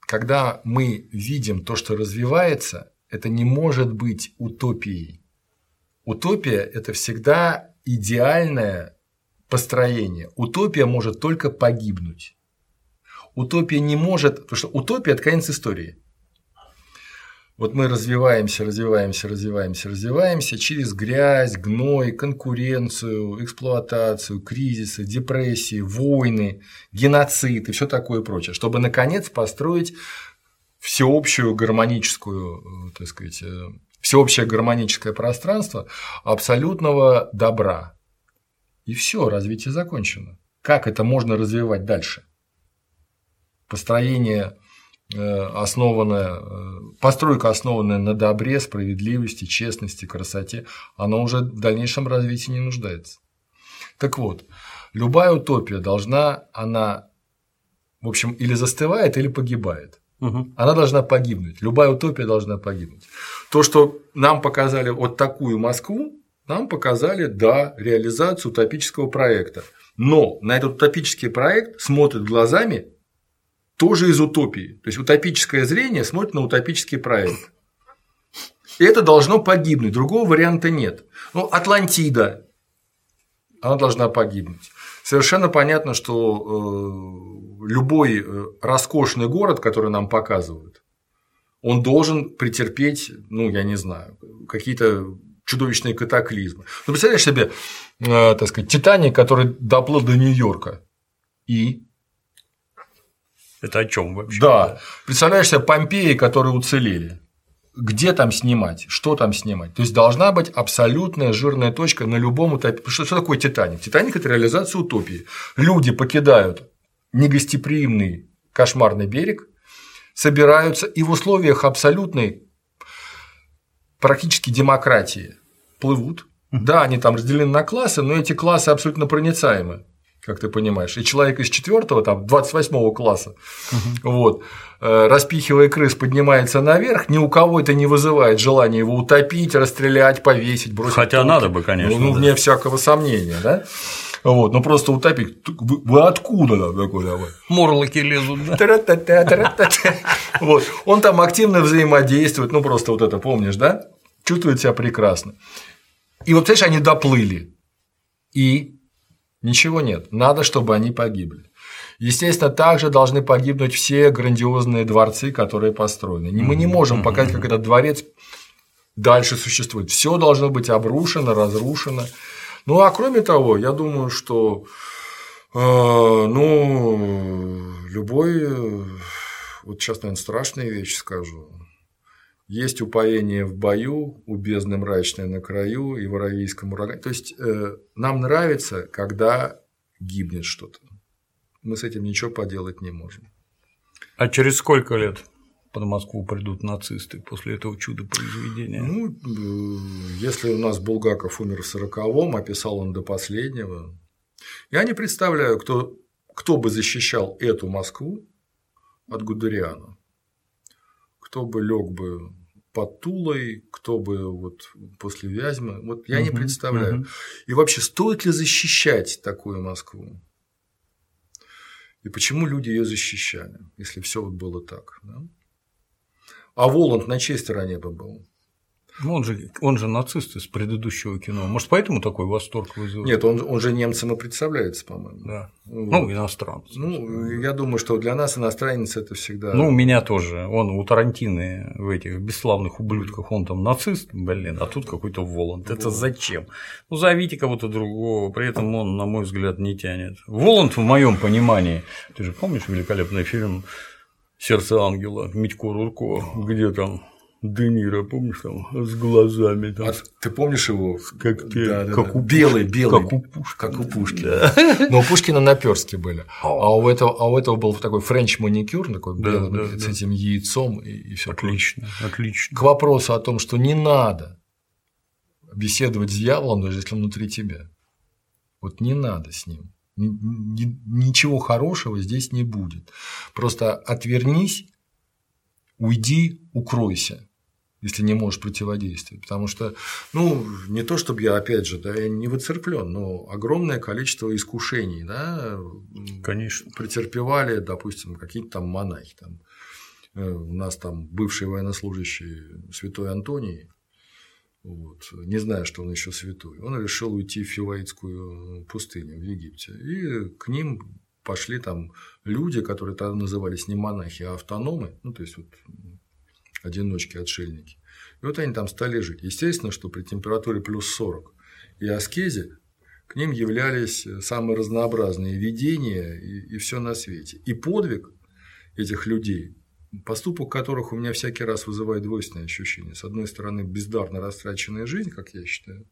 Когда мы видим то, что развивается, это не может быть утопией. Утопия – это всегда идеальное построение. Утопия может только погибнуть. Утопия не может, потому что утопия – это конец истории. Вот мы развиваемся, развиваемся, развиваемся, развиваемся через грязь, гной, конкуренцию, эксплуатацию, кризисы, депрессии, войны, геноцид и все такое прочее, чтобы наконец построить всеобщую гармоническую, э, так сказать, э, всеобщее гармоническое пространство абсолютного добра. И все, развитие закончено. Как это можно развивать дальше? Построение основанная, э, постройка, основанная на добре, справедливости, честности, красоте, она уже в дальнейшем развитии не нуждается. Так вот, любая утопия должна, она, в общем, или застывает, или погибает. Угу. Она должна погибнуть. Любая утопия должна погибнуть. То, что нам показали вот такую Москву, нам показали, да, реализацию утопического проекта. Но на этот утопический проект смотрят глазами тоже из утопии. То есть утопическое зрение смотрит на утопический проект. И это должно погибнуть, другого варианта нет. Ну, Атлантида, она должна погибнуть. Совершенно понятно, что э, любой э, роскошный город, который нам показывают, он должен претерпеть, ну, я не знаю, какие-то чудовищные катаклизмы. Ну, представляешь себе, э, так сказать, Титаник, который доплыл до Нью-Йорка, и это о чем вообще? Да. Представляешь себе Помпеи, которые уцелели. Где там снимать? Что там снимать? То есть должна быть абсолютная жирная точка на любом утопе. Что, что такое Титаник? Титаник это реализация утопии. Люди покидают негостеприимный кошмарный берег, собираются и в условиях абсолютной практически демократии плывут. Да, они там разделены на классы, но эти классы абсолютно проницаемы как ты понимаешь, и человек из четвертого, там, 28 класса, угу. вот, э, распихивая крыс, поднимается наверх, ни у кого это не вызывает желания его утопить, расстрелять, повесить, бросить. Хотя туда. надо бы, конечно. Ну, ну да. вне всякого сомнения, да? Вот, ну просто утопить. Вы, вы откуда да, такой давай? Морлоки лезут, да? Вот. Он там активно взаимодействует, ну просто вот это помнишь, да? Чувствует себя прекрасно. И вот, знаешь, они доплыли. И Ничего нет. Надо, чтобы они погибли. Естественно, также должны погибнуть все грандиозные дворцы, которые построены. Мы не можем показать, как этот дворец дальше существовать. Все должно быть обрушено, разрушено. Ну а кроме того, я думаю, что э, ну, любой, вот сейчас, наверное, страшные вещи скажу. Есть упоение в бою, у бездны мрачное на краю и в аравийском урагане. То есть э, нам нравится, когда гибнет что-то. Мы с этим ничего поделать не можем. А через сколько лет под Москву придут нацисты после этого чуда произведения? Ну, э, если у нас Булгаков умер в сороковом, описал он до последнего. Я не представляю, кто, кто бы защищал эту Москву от Гудериана кто бы лег бы под Тулой, кто бы вот после Вязьмы. Вот я uh-huh, не представляю. Uh-huh. И вообще, стоит ли защищать такую Москву? И почему люди ее защищали, если все вот было так? Да? А Воланд на чьей стороне бы был? Ну, он же, он же нацист из предыдущего кино. Может, поэтому такой восторг вызывает? Нет, он, он же немцам и представляется, по-моему. Да. Вот. Ну, иностранцем. Ну, я думаю, что для нас иностранец это всегда. Ну, у меня тоже. Он у Тарантины в этих бесславных ублюдках, он там нацист, блин, а тут какой-то Воланд. Это зачем? Ну, зовите кого-то другого, при этом он, на мой взгляд, не тянет. Воланд, в моем понимании, ты же помнишь великолепный фильм Сердце ангела Микки Рурка, где там Де Ниро, помнишь, там, с глазами. Там. А ты помнишь его? Как, ты, да, как да. У белый, белый. Как у Пушкина. Как у Пушкина. Да. Но у Пушкина наперстки были. А у этого, а у этого был такой френч маникюр, такой да, белый, да, с да. этим яйцом и, и все. Отлично, отлично. К вопросу о том, что не надо беседовать с дьяволом, даже если он внутри тебя. Вот не надо с ним. Ничего хорошего здесь не будет. Просто отвернись, уйди, укройся если не можешь противодействовать. Потому что, ну, не то чтобы я, опять же, да, я не выцерплен, но огромное количество искушений, да, Конечно. претерпевали, допустим, какие-то там монахи. Там. Э, у нас там бывший военнослужащий святой Антоний, вот, не зная, что он еще святой, он решил уйти в Филаитскую пустыню в Египте. И к ним пошли там люди, которые тогда назывались не монахи, а автономы, ну, то есть вот одиночки, отшельники. И вот они там стали жить. Естественно, что при температуре плюс 40 и аскезе к ним являлись самые разнообразные видения и, и все на свете. И подвиг этих людей, поступок которых у меня всякий раз вызывает двойственное ощущение. С одной стороны, бездарно растраченная жизнь, как я считаю,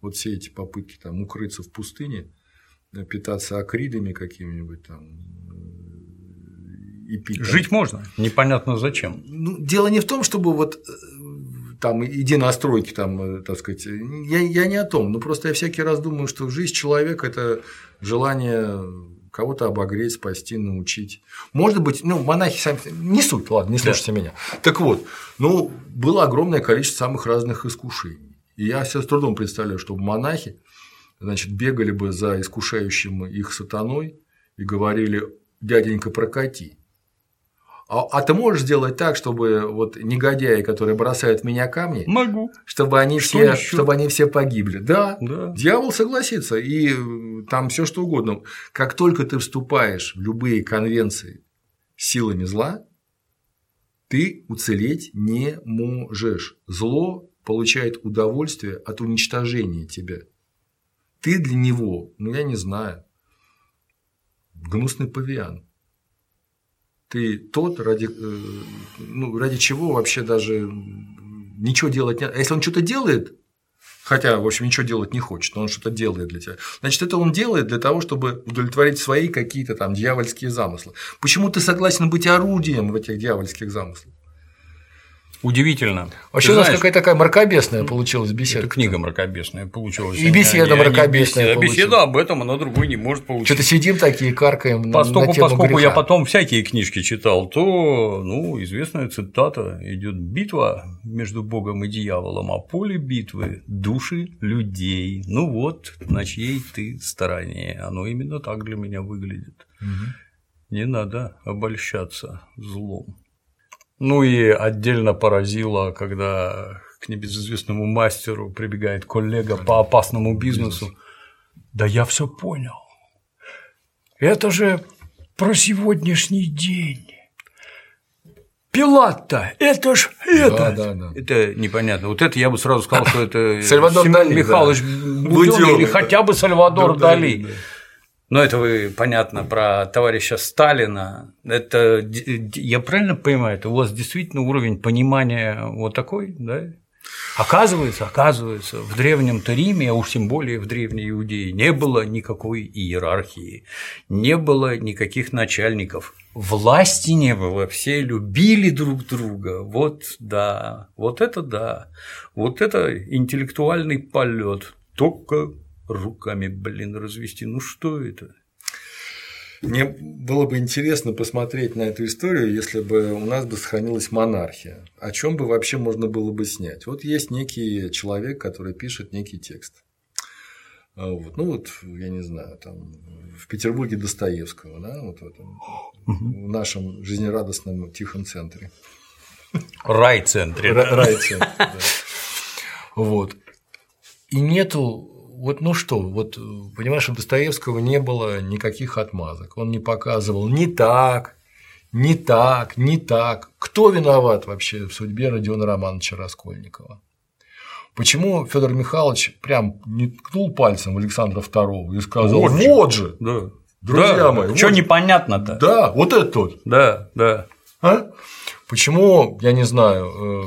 вот все эти попытки там укрыться в пустыне, питаться акридами какими-нибудь там, и пить. Жить там. можно, непонятно зачем. Ну, дело не в том, чтобы вот э, там иди на стройки, там, э, так сказать, я, я не о том, но просто я всякий раз думаю, что жизнь человека – это желание кого-то обогреть, спасти, научить. Может быть, ну, монахи сами, не суть, ладно, не слушайте да. меня. Так вот, ну, было огромное количество самых разных искушений. И я себе с трудом представляю, чтобы монахи, значит, бегали бы за искушающим их сатаной и говорили, дяденька, прокати. А, а ты можешь сделать так, чтобы вот негодяи, которые бросают в меня камни, могу, чтобы они что все, чтобы они все погибли. Да, да, дьявол согласится и там все что угодно. Как только ты вступаешь в любые конвенции силами зла, ты уцелеть не можешь. Зло получает удовольствие от уничтожения тебя. Ты для него, ну я не знаю, гнусный павиан ты тот, ради, э, ну, ради чего вообще даже ничего делать не... А если он что-то делает, хотя, в общем, ничего делать не хочет, но он что-то делает для тебя, значит, это он делает для того, чтобы удовлетворить свои какие-то там дьявольские замыслы. Почему ты согласен быть орудием в этих дьявольских замыслах? Удивительно. Вообще Ты у нас знаешь, какая-то такая мракобесная получилась беседа. Это книга мракобесная получилась. И беседа а мракобесная. А беседа об этом, она другой не может получиться. Что-то сидим такие, каркаем поскольку, на тему Поскольку греха. я потом всякие книжки читал, то, ну, известная цитата идет битва между Богом и дьяволом, а поле битвы – души людей. Ну вот, на чьей ты стороне. Оно именно так для меня выглядит. Угу. Не надо обольщаться злом. Ну и отдельно поразило, когда к небезызвестному мастеру прибегает коллега по опасному бизнесу. Да я все понял. Это же про сегодняшний день. Пилат-то, это ж это. Да, да, да. Это непонятно. Вот это я бы сразу сказал, что это [laughs] Сальвадор Семен Дали, Михайлович да. Будённый, или хотя бы Сальвадор да, Дали. Да, Но это вы, понятно, про товарища Сталина. Это, я правильно понимаю, это у вас действительно уровень понимания вот такой, да? Оказывается, оказывается, в древнем-то Риме, а уж тем более в древней Иудее, не было никакой иерархии, не было никаких начальников, власти не было, все любили друг друга. Вот да, вот это да, вот это интеллектуальный полет. Только руками, блин, развести. Ну что это? Мне было бы интересно посмотреть на эту историю, если бы у нас бы сохранилась монархия. О чем бы вообще можно было бы снять? Вот есть некий человек, который пишет некий текст. А вот. Ну вот, я не знаю, там в Петербурге Достоевского, да, вот в этом в нашем жизнерадостном тихом центре. Райцентре. Райцентре, да. Вот. И нету вот ну что, вот понимаешь, у Достоевского не было никаких отмазок. Он не показывал ни так, не так, не так. Кто виноват вообще в судьбе Родиона Романовича Раскольникова? Почему Федор Михайлович прям не ткнул пальцем в Александра II и сказал: Вот, вот же, да. друзья да, мои, что вот... непонятно-то? Да, вот это тот. Да, да. А? Почему, я не знаю, э,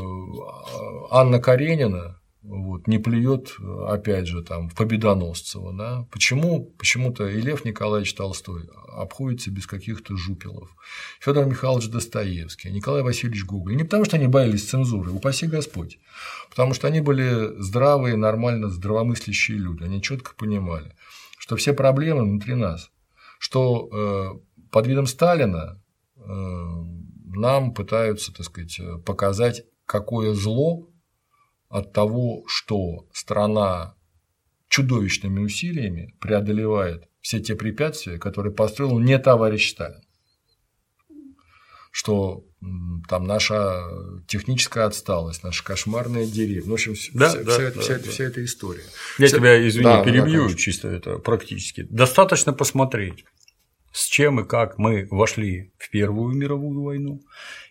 Анна Каренина вот, не плюет, опять же, там, Победоносцева. Да? Почему почему-то и Лев Николаевич Толстой обходится без каких-то жупелов, Федор Михайлович Достоевский, Николай Васильевич Гоголь. Не потому, что они боялись цензуры, упаси Господь, потому что они были здравые, нормально здравомыслящие люди, они четко понимали, что все проблемы внутри нас, что э, под видом Сталина э, нам пытаются, так сказать, показать, какое зло от того, что страна чудовищными усилиями преодолевает все те препятствия, которые построил не товарищ Сталин. Что там наша техническая отсталость, наша кошмарная деревня. В общем, да, вся, да, вся, да, вся, да. вся эта история. Я вся... тебя, извини, да, перебью да, чисто это практически. Достаточно посмотреть, с чем и как мы вошли в Первую мировую войну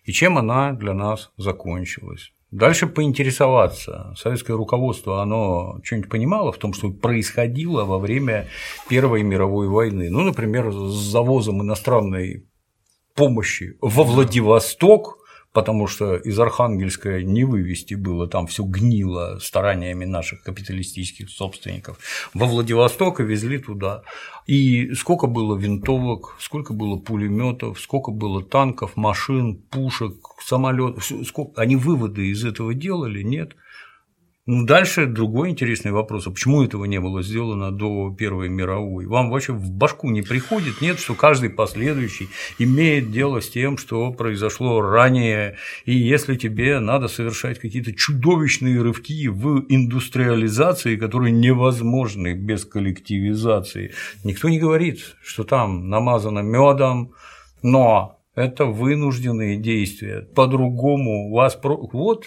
и чем она для нас закончилась. Дальше поинтересоваться. Советское руководство, оно что-нибудь понимало в том, что происходило во время Первой мировой войны. Ну, например, с завозом иностранной помощи во Владивосток потому что из Архангельска не вывести было, там все гнило стараниями наших капиталистических собственников. Во Владивосток и везли туда. И сколько было винтовок, сколько было пулеметов, сколько было танков, машин, пушек, самолетов, сколько они выводы из этого делали, нет. Ну, дальше другой интересный вопрос, а почему этого не было сделано до Первой мировой? Вам вообще в башку не приходит, нет, что каждый последующий имеет дело с тем, что произошло ранее, и если тебе надо совершать какие-то чудовищные рывки в индустриализации, которые невозможны без коллективизации, никто не говорит, что там намазано медом, но это вынужденные действия. По-другому вас вот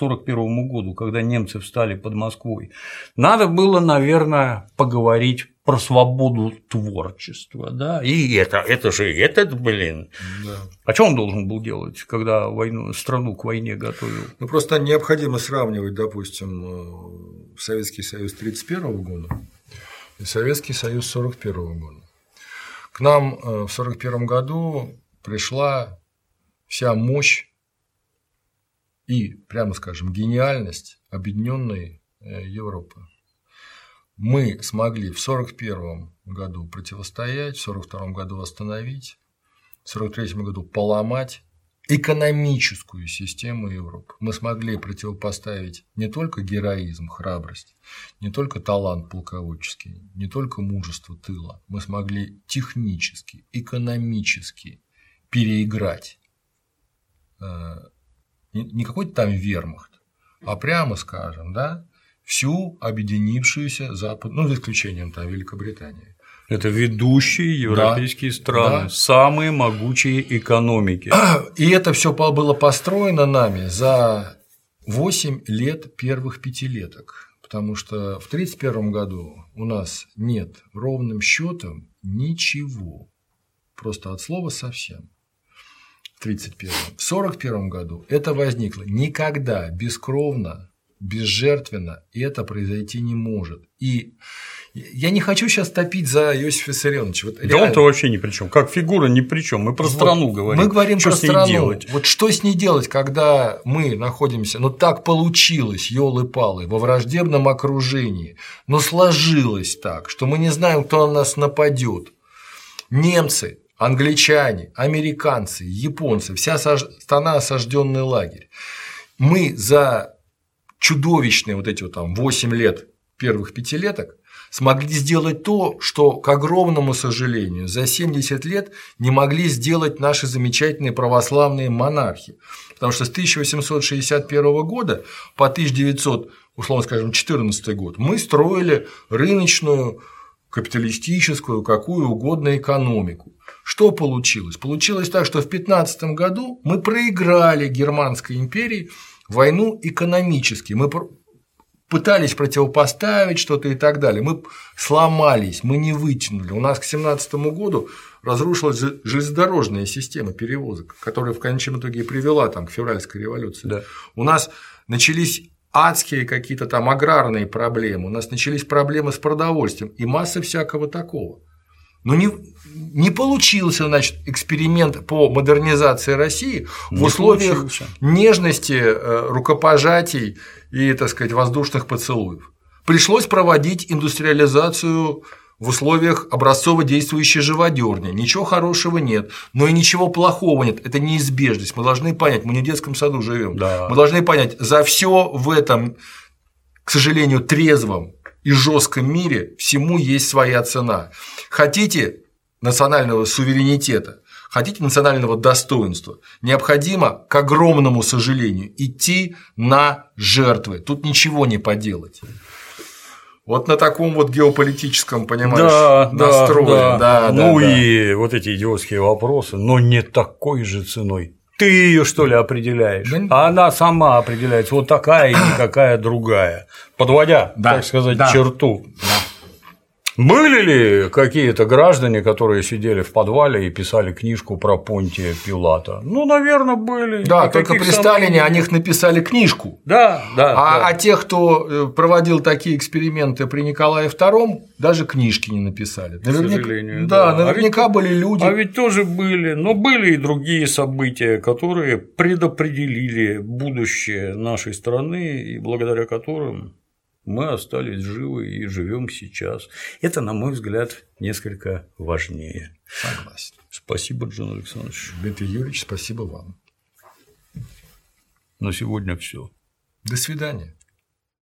1941 году, когда немцы встали под Москвой, надо было, наверное, поговорить про свободу творчества, да, и это, это же этот, блин. Да. А что он должен был делать, когда войну, страну к войне готовил? Ну, просто необходимо сравнивать, допустим, э, Советский Союз 1931 года и Советский Союз 1941 года. К нам э, в 1941 году пришла вся мощь и, прямо скажем, гениальность объединенной э, Европы. Мы смогли в 1941 году противостоять, в 1942 году восстановить, в 1943 году поломать экономическую систему Европы. Мы смогли противопоставить не только героизм, храбрость, не только талант полководческий, не только мужество тыла. Мы смогли технически, экономически переиграть э, не какой-то там вермахт, а прямо скажем, да, всю объединившуюся Запад, ну, за исключением там Великобритании. Это ведущие европейские да, страны, да. самые могучие экономики. [clears throat] И это все было построено нами за 8 лет первых пятилеток. Потому что в 1931 году у нас нет ровным счетом ничего. Просто от слова совсем. В 1931. В 1941 году это возникло никогда бескровно, безжертвенно, это произойти не может. И я не хочу сейчас топить за Иосифа Виссарионовича. Вот да он-то вообще ни при чем. Как фигура ни при чем. Мы про страну говорим. Мы говорим что про страну. Делать? Вот что с ней делать, когда мы находимся, ну так получилось, елы-палы, во враждебном окружении, но сложилось так, что мы не знаем, кто на нас нападет. Немцы, англичане, американцы, японцы, вся страна осажденный лагерь. Мы за чудовищные вот эти вот там 8 лет первых пятилеток смогли сделать то, что, к огромному сожалению, за 70 лет не могли сделать наши замечательные православные монархи. Потому что с 1861 года по 1900, условно скажем, 14 год мы строили рыночную, капиталистическую, какую угодно экономику. Что получилось? Получилось так, что в 15 году мы проиграли Германской империи войну экономически. Мы пытались противопоставить что-то и так далее. Мы сломались, мы не вытянули. У нас к 2017 году разрушилась железнодорожная система перевозок, которая в конечном итоге и привела там, к февральской революции. Да. У нас начались адские какие-то там аграрные проблемы, у нас начались проблемы с продовольствием и масса всякого такого. Но не, не получился, значит, эксперимент по модернизации России не в условиях получился. нежности, э, рукопожатий и, так сказать, воздушных поцелуев. Пришлось проводить индустриализацию в условиях образцово действующей живодерни. Ничего хорошего нет, но и ничего плохого нет. Это неизбежность. Мы должны понять, мы не в детском саду живем. Да. Мы должны понять, за все в этом, к сожалению, трезвом и жестком мире всему есть своя цена. Хотите национального суверенитета, хотите национального достоинства, необходимо, к огромному сожалению, идти на жертвы. Тут ничего не поделать. Вот на таком вот геополитическом, понимаешь, да, настрое. Да, да. Да, ну да, и вот эти идиотские вопросы, но не такой же ценой. Ты ее что ли определяешь? Да. А она сама определяется, вот такая и никакая другая. Подводя, да, так сказать, да. черту. Да. Были ли какие-то граждане, которые сидели в подвале и писали книжку про Понтия Пилата? Ну, наверное, были. Да, только при Сталине о них написали книжку. Да, да. А, да. а тех, кто э, проводил такие эксперименты при Николае II, даже книжки не написали. К наверняка, сожалению. Да, да. наверняка а ведь, были люди. А ведь тоже были, но были и другие события, которые предопределили будущее нашей страны и благодаря которым мы остались живы и живем сейчас. Это, на мой взгляд, несколько важнее. Согласен. Спасибо, Джон Александрович. Дмитрий Юрьевич, спасибо вам. На сегодня все. До свидания.